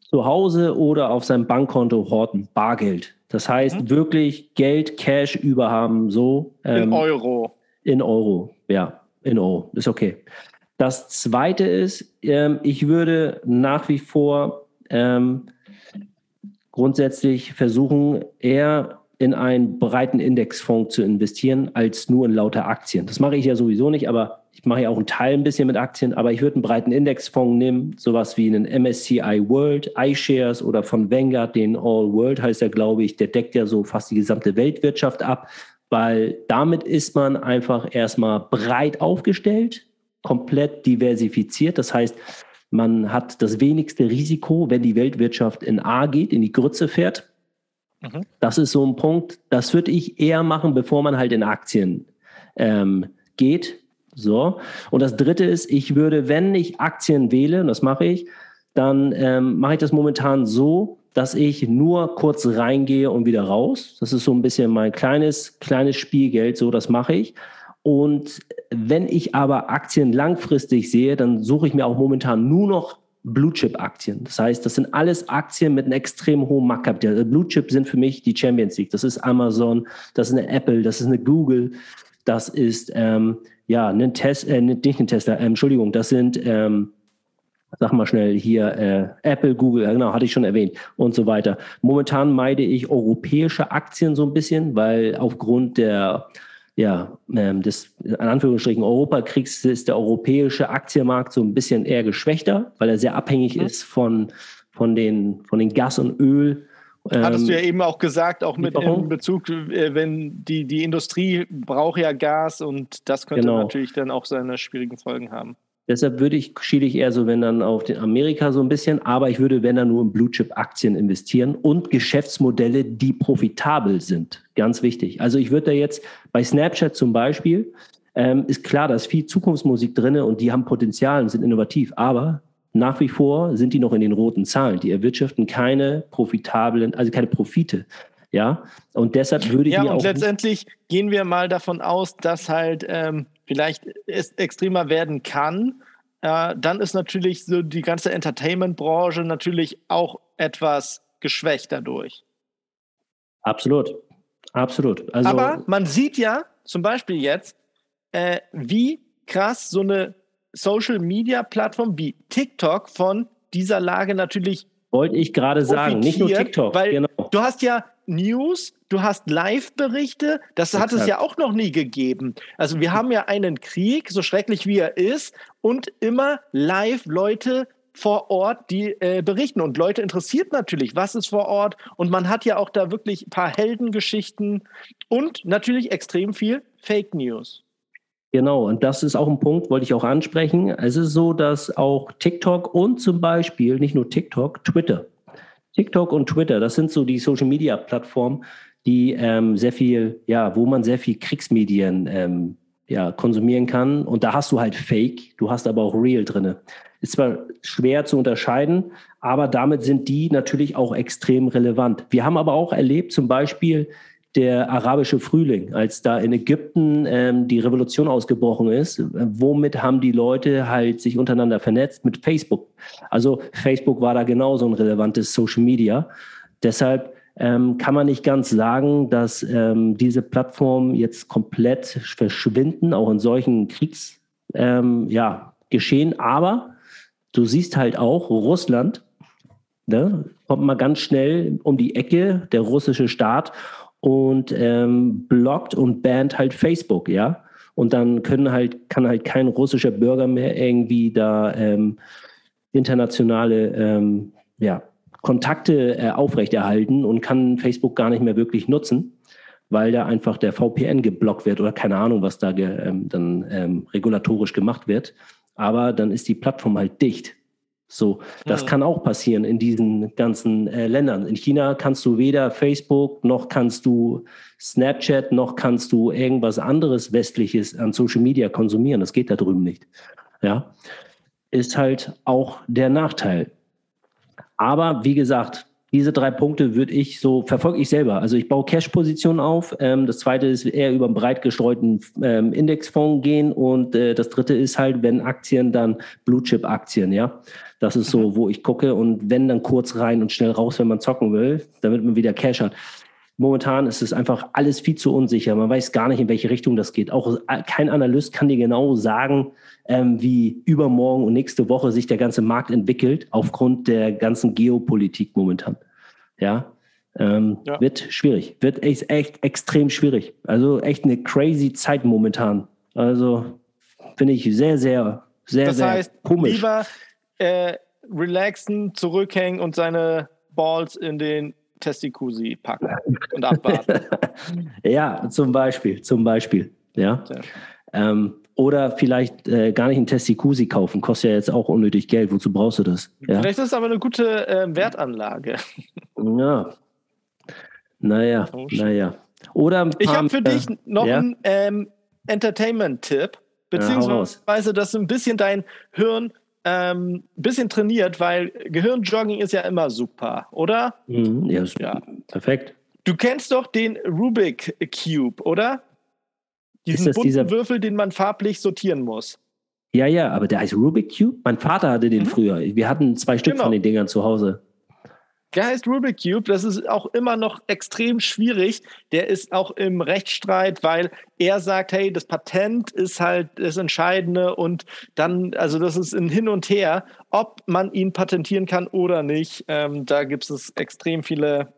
Zu Hause oder auf seinem Bankkonto horten. Bargeld. Das heißt, mhm. wirklich Geld, Cash überhaben, so. Ähm, in Euro. In Euro, ja. In Euro. Ist okay. Das zweite ist, ähm, ich würde nach wie vor ähm, grundsätzlich versuchen, eher in einen breiten Indexfonds zu investieren, als nur in lauter Aktien. Das mache ich ja sowieso nicht, aber ich mache ja auch einen Teil ein bisschen mit Aktien, aber ich würde einen breiten Indexfonds nehmen, sowas wie einen MSCI World, iShares oder von Vanguard, den All World heißt er, glaube ich, der deckt ja so fast die gesamte Weltwirtschaft ab, weil damit ist man einfach erstmal breit aufgestellt, komplett diversifiziert. Das heißt, man hat das wenigste Risiko, wenn die Weltwirtschaft in A geht, in die Grütze fährt. Mhm. Das ist so ein Punkt, das würde ich eher machen, bevor man halt in Aktien ähm, geht. So. Und das dritte ist, ich würde, wenn ich Aktien wähle, und das mache ich, dann ähm, mache ich das momentan so, dass ich nur kurz reingehe und wieder raus. Das ist so ein bisschen mein kleines, kleines Spielgeld, so das mache ich. Und wenn ich aber Aktien langfristig sehe, dann suche ich mir auch momentan nur noch Blue Chip Aktien. Das heißt, das sind alles Aktien mit einem extrem hohen Marktkapital. Also Blue Chip sind für mich die Champions League. Das ist Amazon, das ist eine Apple, das ist eine Google, das ist ähm, ja ein Tesla, äh, nicht ein Tesla, äh, Entschuldigung, das sind ähm, sag mal schnell hier äh, Apple, Google, genau, hatte ich schon erwähnt und so weiter. Momentan meide ich europäische Aktien so ein bisschen, weil aufgrund der ja, ähm, des, in Anführungsstrichen, Europakriegs ist der europäische Aktienmarkt so ein bisschen eher geschwächter, weil er sehr abhängig mhm. ist von, von, den, von den Gas- und Öl- Hattest du ja ähm, eben auch gesagt, auch mit in Bezug, äh, wenn die, die Industrie braucht ja Gas und das könnte genau. natürlich dann auch seine schwierigen Folgen haben. Deshalb würde ich, schiele ich eher so, wenn dann auf den Amerika so ein bisschen, aber ich würde, wenn dann nur in Blue Chip Aktien investieren und Geschäftsmodelle, die profitabel sind. Ganz wichtig. Also ich würde da jetzt bei Snapchat zum Beispiel, ähm, ist klar, da ist viel Zukunftsmusik drin und die haben Potenzial und sind innovativ, aber nach wie vor sind die noch in den roten Zahlen. Die erwirtschaften keine profitablen, also keine Profite. Ja, und deshalb würde ich ja, und letztendlich gehen wir mal davon aus, dass halt ähm, vielleicht es extremer werden kann, äh, dann ist natürlich so die ganze Entertainment-Branche natürlich auch etwas geschwächt dadurch. Absolut, absolut. Also, Aber man sieht ja zum Beispiel jetzt, äh, wie krass so eine Social-Media-Plattform wie TikTok von dieser Lage natürlich wollte ich gerade sagen, nicht nur TikTok. Weil genau. du hast ja News, du hast Live-Berichte, das Exakt. hat es ja auch noch nie gegeben. Also wir haben ja einen Krieg, so schrecklich wie er ist, und immer live Leute vor Ort, die äh, berichten. Und Leute interessiert natürlich, was ist vor Ort. Und man hat ja auch da wirklich ein paar Heldengeschichten und natürlich extrem viel Fake News. Genau, und das ist auch ein Punkt, wollte ich auch ansprechen. Es ist so, dass auch TikTok und zum Beispiel, nicht nur TikTok, Twitter. TikTok und Twitter, das sind so die Social Media Plattformen, die ähm, sehr viel, ja, wo man sehr viel Kriegsmedien ähm, ja, konsumieren kann. Und da hast du halt Fake, du hast aber auch Real drinne. Ist zwar schwer zu unterscheiden, aber damit sind die natürlich auch extrem relevant. Wir haben aber auch erlebt, zum Beispiel der arabische Frühling, als da in Ägypten ähm, die Revolution ausgebrochen ist, womit haben die Leute halt sich untereinander vernetzt? Mit Facebook. Also Facebook war da genauso ein relevantes Social Media. Deshalb ähm, kann man nicht ganz sagen, dass ähm, diese Plattformen jetzt komplett verschwinden, auch in solchen Kriegsgeschehen. Ähm, ja, Aber du siehst halt auch, Russland ne, kommt mal ganz schnell um die Ecke, der russische Staat, und ähm, blockt und bannt halt Facebook, ja. Und dann können halt, kann halt kein russischer Bürger mehr irgendwie da ähm, internationale ähm, ja, Kontakte äh, aufrechterhalten und kann Facebook gar nicht mehr wirklich nutzen, weil da einfach der VPN geblockt wird oder keine Ahnung, was da ge, ähm, dann ähm, regulatorisch gemacht wird. Aber dann ist die Plattform halt dicht. So, das ja. kann auch passieren in diesen ganzen äh, Ländern. In China kannst du weder Facebook noch kannst du Snapchat noch kannst du irgendwas anderes westliches an Social Media konsumieren. Das geht da drüben nicht. Ja, ist halt auch der Nachteil. Aber wie gesagt, diese drei Punkte würde ich so, verfolge ich selber. Also ich baue Cash-Positionen auf. Ähm, das zweite ist eher über einen breit gestreuten ähm, Indexfonds gehen. Und äh, das dritte ist halt, wenn Aktien, dann Blue-Chip-Aktien, ja. Das ist so, mhm. wo ich gucke. Und wenn dann kurz rein und schnell raus, wenn man zocken will, damit man wieder Cash hat. Momentan ist es einfach alles viel zu unsicher. Man weiß gar nicht, in welche Richtung das geht. Auch äh, kein Analyst kann dir genau sagen, ähm, wie übermorgen und nächste Woche sich der ganze Markt entwickelt, aufgrund der ganzen Geopolitik momentan. Ja, ähm, ja. wird schwierig, wird echt, echt extrem schwierig. Also echt eine crazy Zeit momentan. Also finde ich sehr, sehr, sehr, das sehr heißt, komisch. Lieber äh, relaxen, zurückhängen und seine Balls in den Testikusi packen und abwarten. ja, zum Beispiel, zum Beispiel. Ja. Ähm, oder vielleicht äh, gar nicht einen Testikusi kaufen, kostet ja jetzt auch unnötig Geld. Wozu brauchst du das? Ja? Vielleicht ist es aber eine gute äh, Wertanlage. Ja. Naja, oh, naja. Oder ich habe für dich noch ja? einen ähm, Entertainment-Tipp, beziehungsweise dass du ein bisschen dein Hirn ähm, bisschen trainiert, weil Gehirnjogging ist ja immer super, oder? Mhm, ja, ja, perfekt. Du kennst doch den Rubik Cube, oder? Diesen bunten dieser... Würfel, den man farblich sortieren muss. Ja, ja, aber der heißt Rubik Cube. Mein Vater hatte den mhm. früher. Wir hatten zwei Stück genau. von den Dingern zu Hause. Der heißt Rubik Cube. Das ist auch immer noch extrem schwierig. Der ist auch im Rechtsstreit, weil er sagt, hey, das Patent ist halt das Entscheidende und dann, also das ist ein Hin und Her, ob man ihn patentieren kann oder nicht. Ähm, da gibt es extrem viele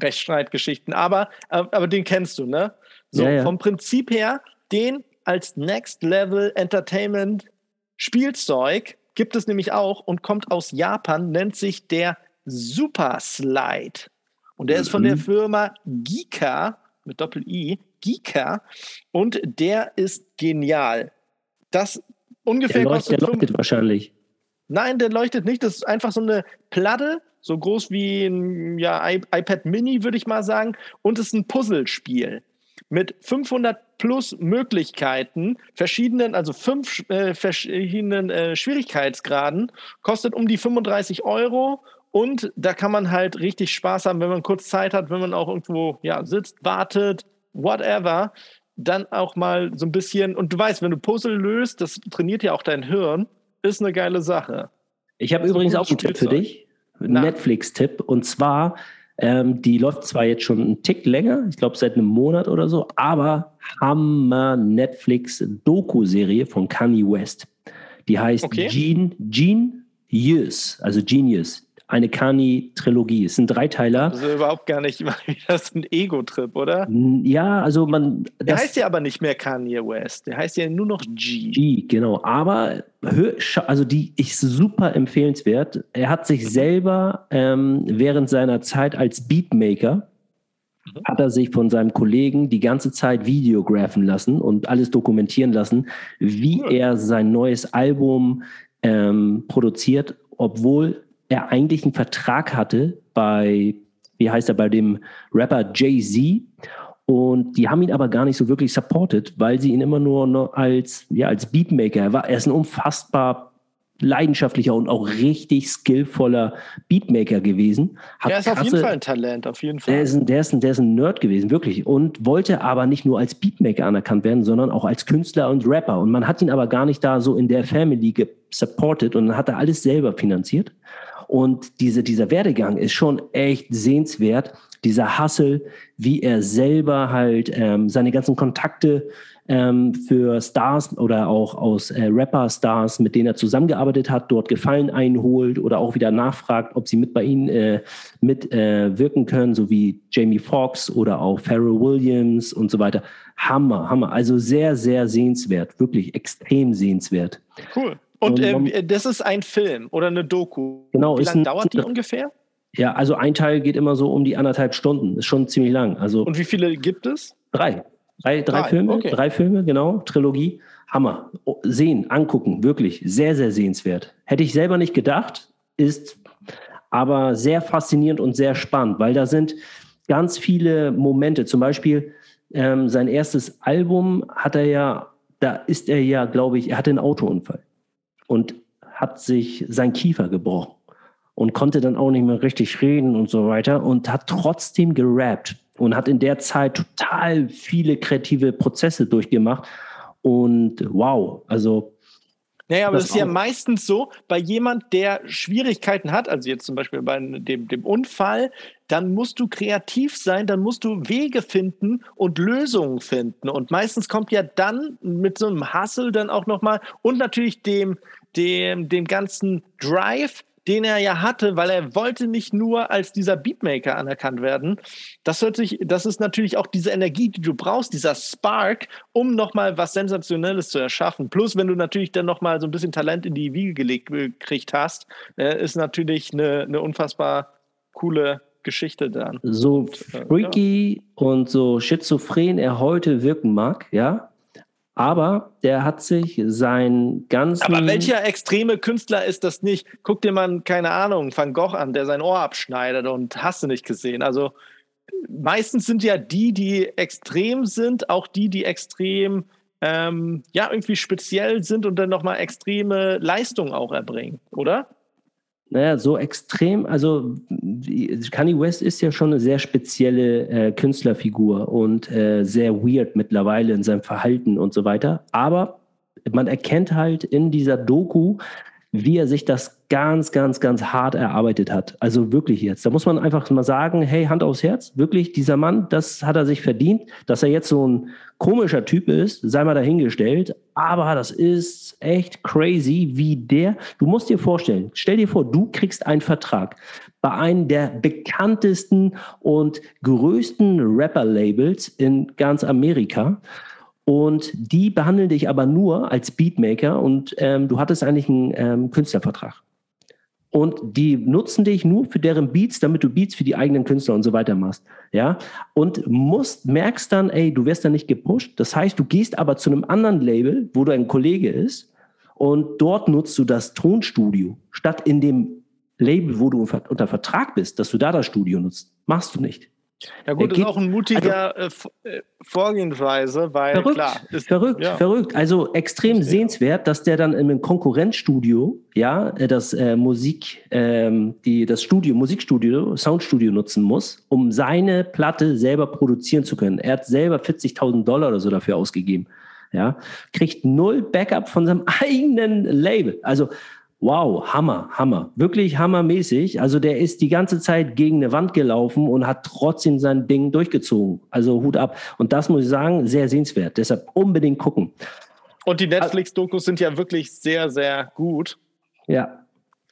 Rechtsstreitgeschichten. Aber, äh, aber den kennst du, ne? So, ja, ja. vom Prinzip her, den als Next Level Entertainment Spielzeug gibt es nämlich auch und kommt aus Japan, nennt sich der Super Slide. Und der mhm. ist von der mhm. Firma Gika mit Doppel-I, Gika. Und der ist genial. Das ungefähr der leuchtet, der leuchtet wahrscheinlich. Nein, der leuchtet nicht. Das ist einfach so eine Platte, so groß wie ein ja, iPad Mini, würde ich mal sagen. Und es ist ein Puzzlespiel mit 500 plus Möglichkeiten, verschiedenen, also fünf äh, verschiedenen äh, Schwierigkeitsgraden, kostet um die 35 Euro und da kann man halt richtig Spaß haben, wenn man kurz Zeit hat, wenn man auch irgendwo ja, sitzt, wartet, whatever. Dann auch mal so ein bisschen, und du weißt, wenn du Puzzle löst, das trainiert ja auch dein Hirn, ist eine geile Sache. Ich habe übrigens auch einen Tipp für dich. Netflix-Tipp. Und zwar, ähm, die läuft zwar jetzt schon einen Tick länger, ich glaube seit einem Monat oder so, aber Hammer Netflix-Doku-Serie von Kanye West. Die heißt okay. Gene, Genius, also Genius. Eine Kani-Trilogie. Es sind Dreiteiler. Also überhaupt gar nicht, das ist ein Ego-Trip, oder? Ja, also man. Der heißt ja aber nicht mehr Kanye West. Der heißt ja nur noch G. G, genau. Aber also die ist super empfehlenswert. Er hat sich selber ähm, während seiner Zeit als Beatmaker mhm. hat er sich von seinem Kollegen die ganze Zeit videografen lassen und alles dokumentieren lassen, wie er sein neues Album ähm, produziert, obwohl er eigentlich einen Vertrag hatte bei, wie heißt er, bei dem Rapper Jay-Z. Und die haben ihn aber gar nicht so wirklich supported, weil sie ihn immer nur als, ja, als Beatmaker, er, war, er ist ein unfassbar leidenschaftlicher und auch richtig skillvoller Beatmaker gewesen. Hat er ist krasse, auf jeden Fall ein Talent, auf jeden Fall. Der ist, ein, der, ist ein, der ist ein Nerd gewesen, wirklich. Und wollte aber nicht nur als Beatmaker anerkannt werden, sondern auch als Künstler und Rapper. Und man hat ihn aber gar nicht da so in der Family supported und dann hat er alles selber finanziert. Und diese, dieser Werdegang ist schon echt sehenswert. Dieser Hustle, wie er selber halt ähm, seine ganzen Kontakte ähm, für Stars oder auch aus äh, Rapper-Stars, mit denen er zusammengearbeitet hat, dort Gefallen einholt oder auch wieder nachfragt, ob sie mit bei ihnen äh, mitwirken äh, können, so wie Jamie Foxx oder auch Pharrell Williams und so weiter. Hammer, Hammer. Also sehr, sehr sehenswert, wirklich extrem sehenswert. Cool. Und äh, das ist ein Film oder eine Doku. Genau. Wie lange dauert die ungefähr? Ja, also ein Teil geht immer so um die anderthalb Stunden. Ist schon ziemlich lang. Also Und wie viele gibt es? Drei. Drei, drei, drei Filme, okay. drei Filme, genau, Trilogie. Hammer. Oh, sehen, angucken, wirklich sehr, sehr sehenswert. Hätte ich selber nicht gedacht, ist aber sehr faszinierend und sehr spannend, weil da sind ganz viele Momente. Zum Beispiel ähm, sein erstes Album hat er ja, da ist er ja, glaube ich, er hatte einen Autounfall und hat sich sein Kiefer gebrochen und konnte dann auch nicht mehr richtig reden und so weiter und hat trotzdem gerappt und hat in der Zeit total viele kreative Prozesse durchgemacht. Und wow, also naja, aber das, das ist ja meistens so, bei jemand, der Schwierigkeiten hat, also jetzt zum Beispiel bei dem, dem Unfall, dann musst du kreativ sein, dann musst du Wege finden und Lösungen finden. Und meistens kommt ja dann mit so einem Hustle dann auch nochmal und natürlich dem, dem, dem ganzen Drive, den er ja hatte, weil er wollte nicht nur als dieser Beatmaker anerkannt werden. Das hört sich, das ist natürlich auch diese Energie, die du brauchst, dieser Spark, um nochmal was Sensationelles zu erschaffen. Plus, wenn du natürlich dann nochmal so ein bisschen Talent in die Wiege gelegt gekriegt hast, äh, ist natürlich eine, eine unfassbar coole Geschichte dann. So äh, freaky ja. und so schizophren er heute wirken mag, ja, aber der hat sich sein ganzen. Aber welcher extreme Künstler ist das nicht? Guck dir mal, keine Ahnung, Van Gogh an, der sein Ohr abschneidet und hast du nicht gesehen. Also meistens sind ja die, die extrem sind, auch die, die extrem ähm, ja irgendwie speziell sind und dann nochmal extreme Leistungen auch erbringen, oder? Naja, so extrem, also Kanye West ist ja schon eine sehr spezielle äh, Künstlerfigur und äh, sehr weird mittlerweile in seinem Verhalten und so weiter. Aber man erkennt halt in dieser Doku, wie er sich das ganz, ganz, ganz hart erarbeitet hat. Also wirklich jetzt. Da muss man einfach mal sagen, hey, Hand aufs Herz, wirklich, dieser Mann, das hat er sich verdient, dass er jetzt so ein komischer Typ ist, sei mal dahingestellt. Aber das ist echt crazy, wie der, du musst dir vorstellen, stell dir vor, du kriegst einen Vertrag bei einem der bekanntesten und größten Rapper-Labels in ganz Amerika. Und die behandeln dich aber nur als Beatmaker und ähm, du hattest eigentlich einen ähm, Künstlervertrag. Und die nutzen dich nur für deren Beats, damit du Beats für die eigenen Künstler und so weiter machst. Ja. Und musst, merkst dann, ey, du wirst dann nicht gepusht. Das heißt, du gehst aber zu einem anderen Label, wo du ein Kollege ist, und dort nutzt du das Tonstudio, statt in dem Label, wo du unter Vertrag bist, dass du da das Studio nutzt. Machst du nicht. Ja gut, das ist auch ein mutiger also, äh, Vorgehensweise, weil verrückt, klar. Ist, verrückt, ja. verrückt. Also extrem sehenswert, dass der dann im Konkurrenzstudio, ja, äh, das äh, Musik, ähm, die, das Studio, Musikstudio, Soundstudio nutzen muss, um seine Platte selber produzieren zu können. Er hat selber 40.000 Dollar oder so dafür ausgegeben. Ja, kriegt null Backup von seinem eigenen Label. Also Wow, Hammer, Hammer. Wirklich hammermäßig. Also der ist die ganze Zeit gegen eine Wand gelaufen und hat trotzdem sein Ding durchgezogen. Also Hut ab. Und das muss ich sagen, sehr sehenswert. Deshalb unbedingt gucken. Und die Netflix-Dokus sind ja wirklich sehr, sehr gut. Ja.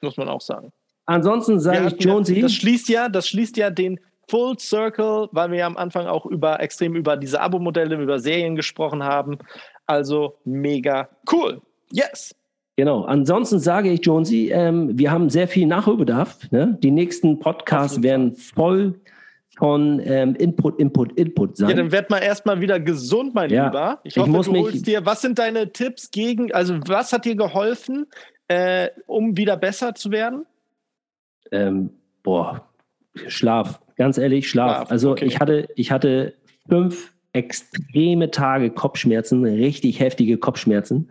Muss man auch sagen. Ansonsten sage ich Jonesy. Das schließt ja, das schließt ja den Full Circle, weil wir ja am Anfang auch über extrem über diese Abo-Modelle, über Serien gesprochen haben. Also mega cool. Yes. Genau. Ansonsten sage ich, Jonesy, ähm, wir haben sehr viel Nachholbedarf. Ne? Die nächsten Podcasts werden voll von ähm, Input, Input, Input sein. Ja, dann werd mal erstmal wieder gesund, mein ja. Lieber. Ich hoffe, ich du holst dir. Was sind deine Tipps gegen, also was hat dir geholfen, äh, um wieder besser zu werden? Ähm, boah, Schlaf. Ganz ehrlich, Schlaf. Schlaf. Also okay. ich hatte, ich hatte fünf extreme Tage Kopfschmerzen, richtig heftige Kopfschmerzen.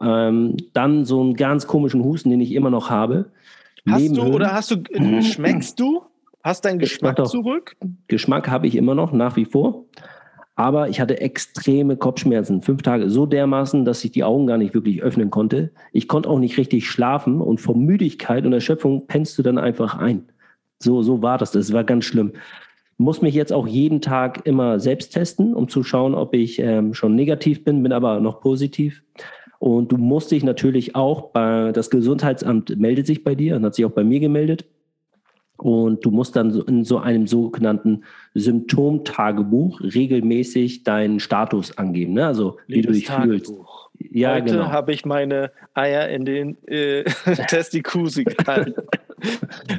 Ähm, dann so einen ganz komischen Husten, den ich immer noch habe. Hast du oder hast du, schmeckst du? Hast deinen Geschmack doch, zurück? Geschmack habe ich immer noch, nach wie vor. Aber ich hatte extreme Kopfschmerzen, fünf Tage, so dermaßen, dass ich die Augen gar nicht wirklich öffnen konnte. Ich konnte auch nicht richtig schlafen und vor Müdigkeit und Erschöpfung pennst du dann einfach ein. So, so war das. Das war ganz schlimm. Muss mich jetzt auch jeden Tag immer selbst testen, um zu schauen, ob ich ähm, schon negativ bin, bin aber noch positiv. Und du musst dich natürlich auch bei, das Gesundheitsamt meldet sich bei dir und hat sich auch bei mir gemeldet. Und du musst dann in so einem sogenannten Symptomtagebuch regelmäßig deinen Status angeben, ne? also wie du dich fühlst. Ja, Heute genau. habe ich meine Eier in den äh, Testikusi gehalten.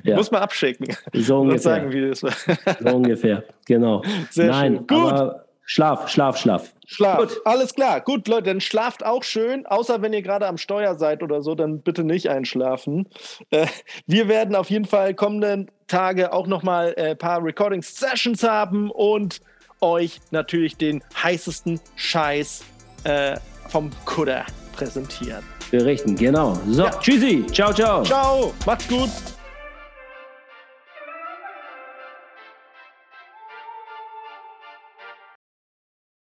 ja. Muss man abschicken. So ungefähr. Sagen, wie das war. so ungefähr, genau. Sehr Nein, schön. Gut. Aber Schlaf, Schlaf, Schlaf. Schlaf. Gut. Alles klar. Gut, Leute, dann schlaft auch schön. Außer wenn ihr gerade am Steuer seid oder so, dann bitte nicht einschlafen. Äh, wir werden auf jeden Fall kommenden Tage auch nochmal ein äh, paar Recording-Sessions haben und euch natürlich den heißesten Scheiß äh, vom Kutter präsentieren. Berichten, genau. So, ja. tschüssi. Ciao, ciao. Ciao. Macht's gut.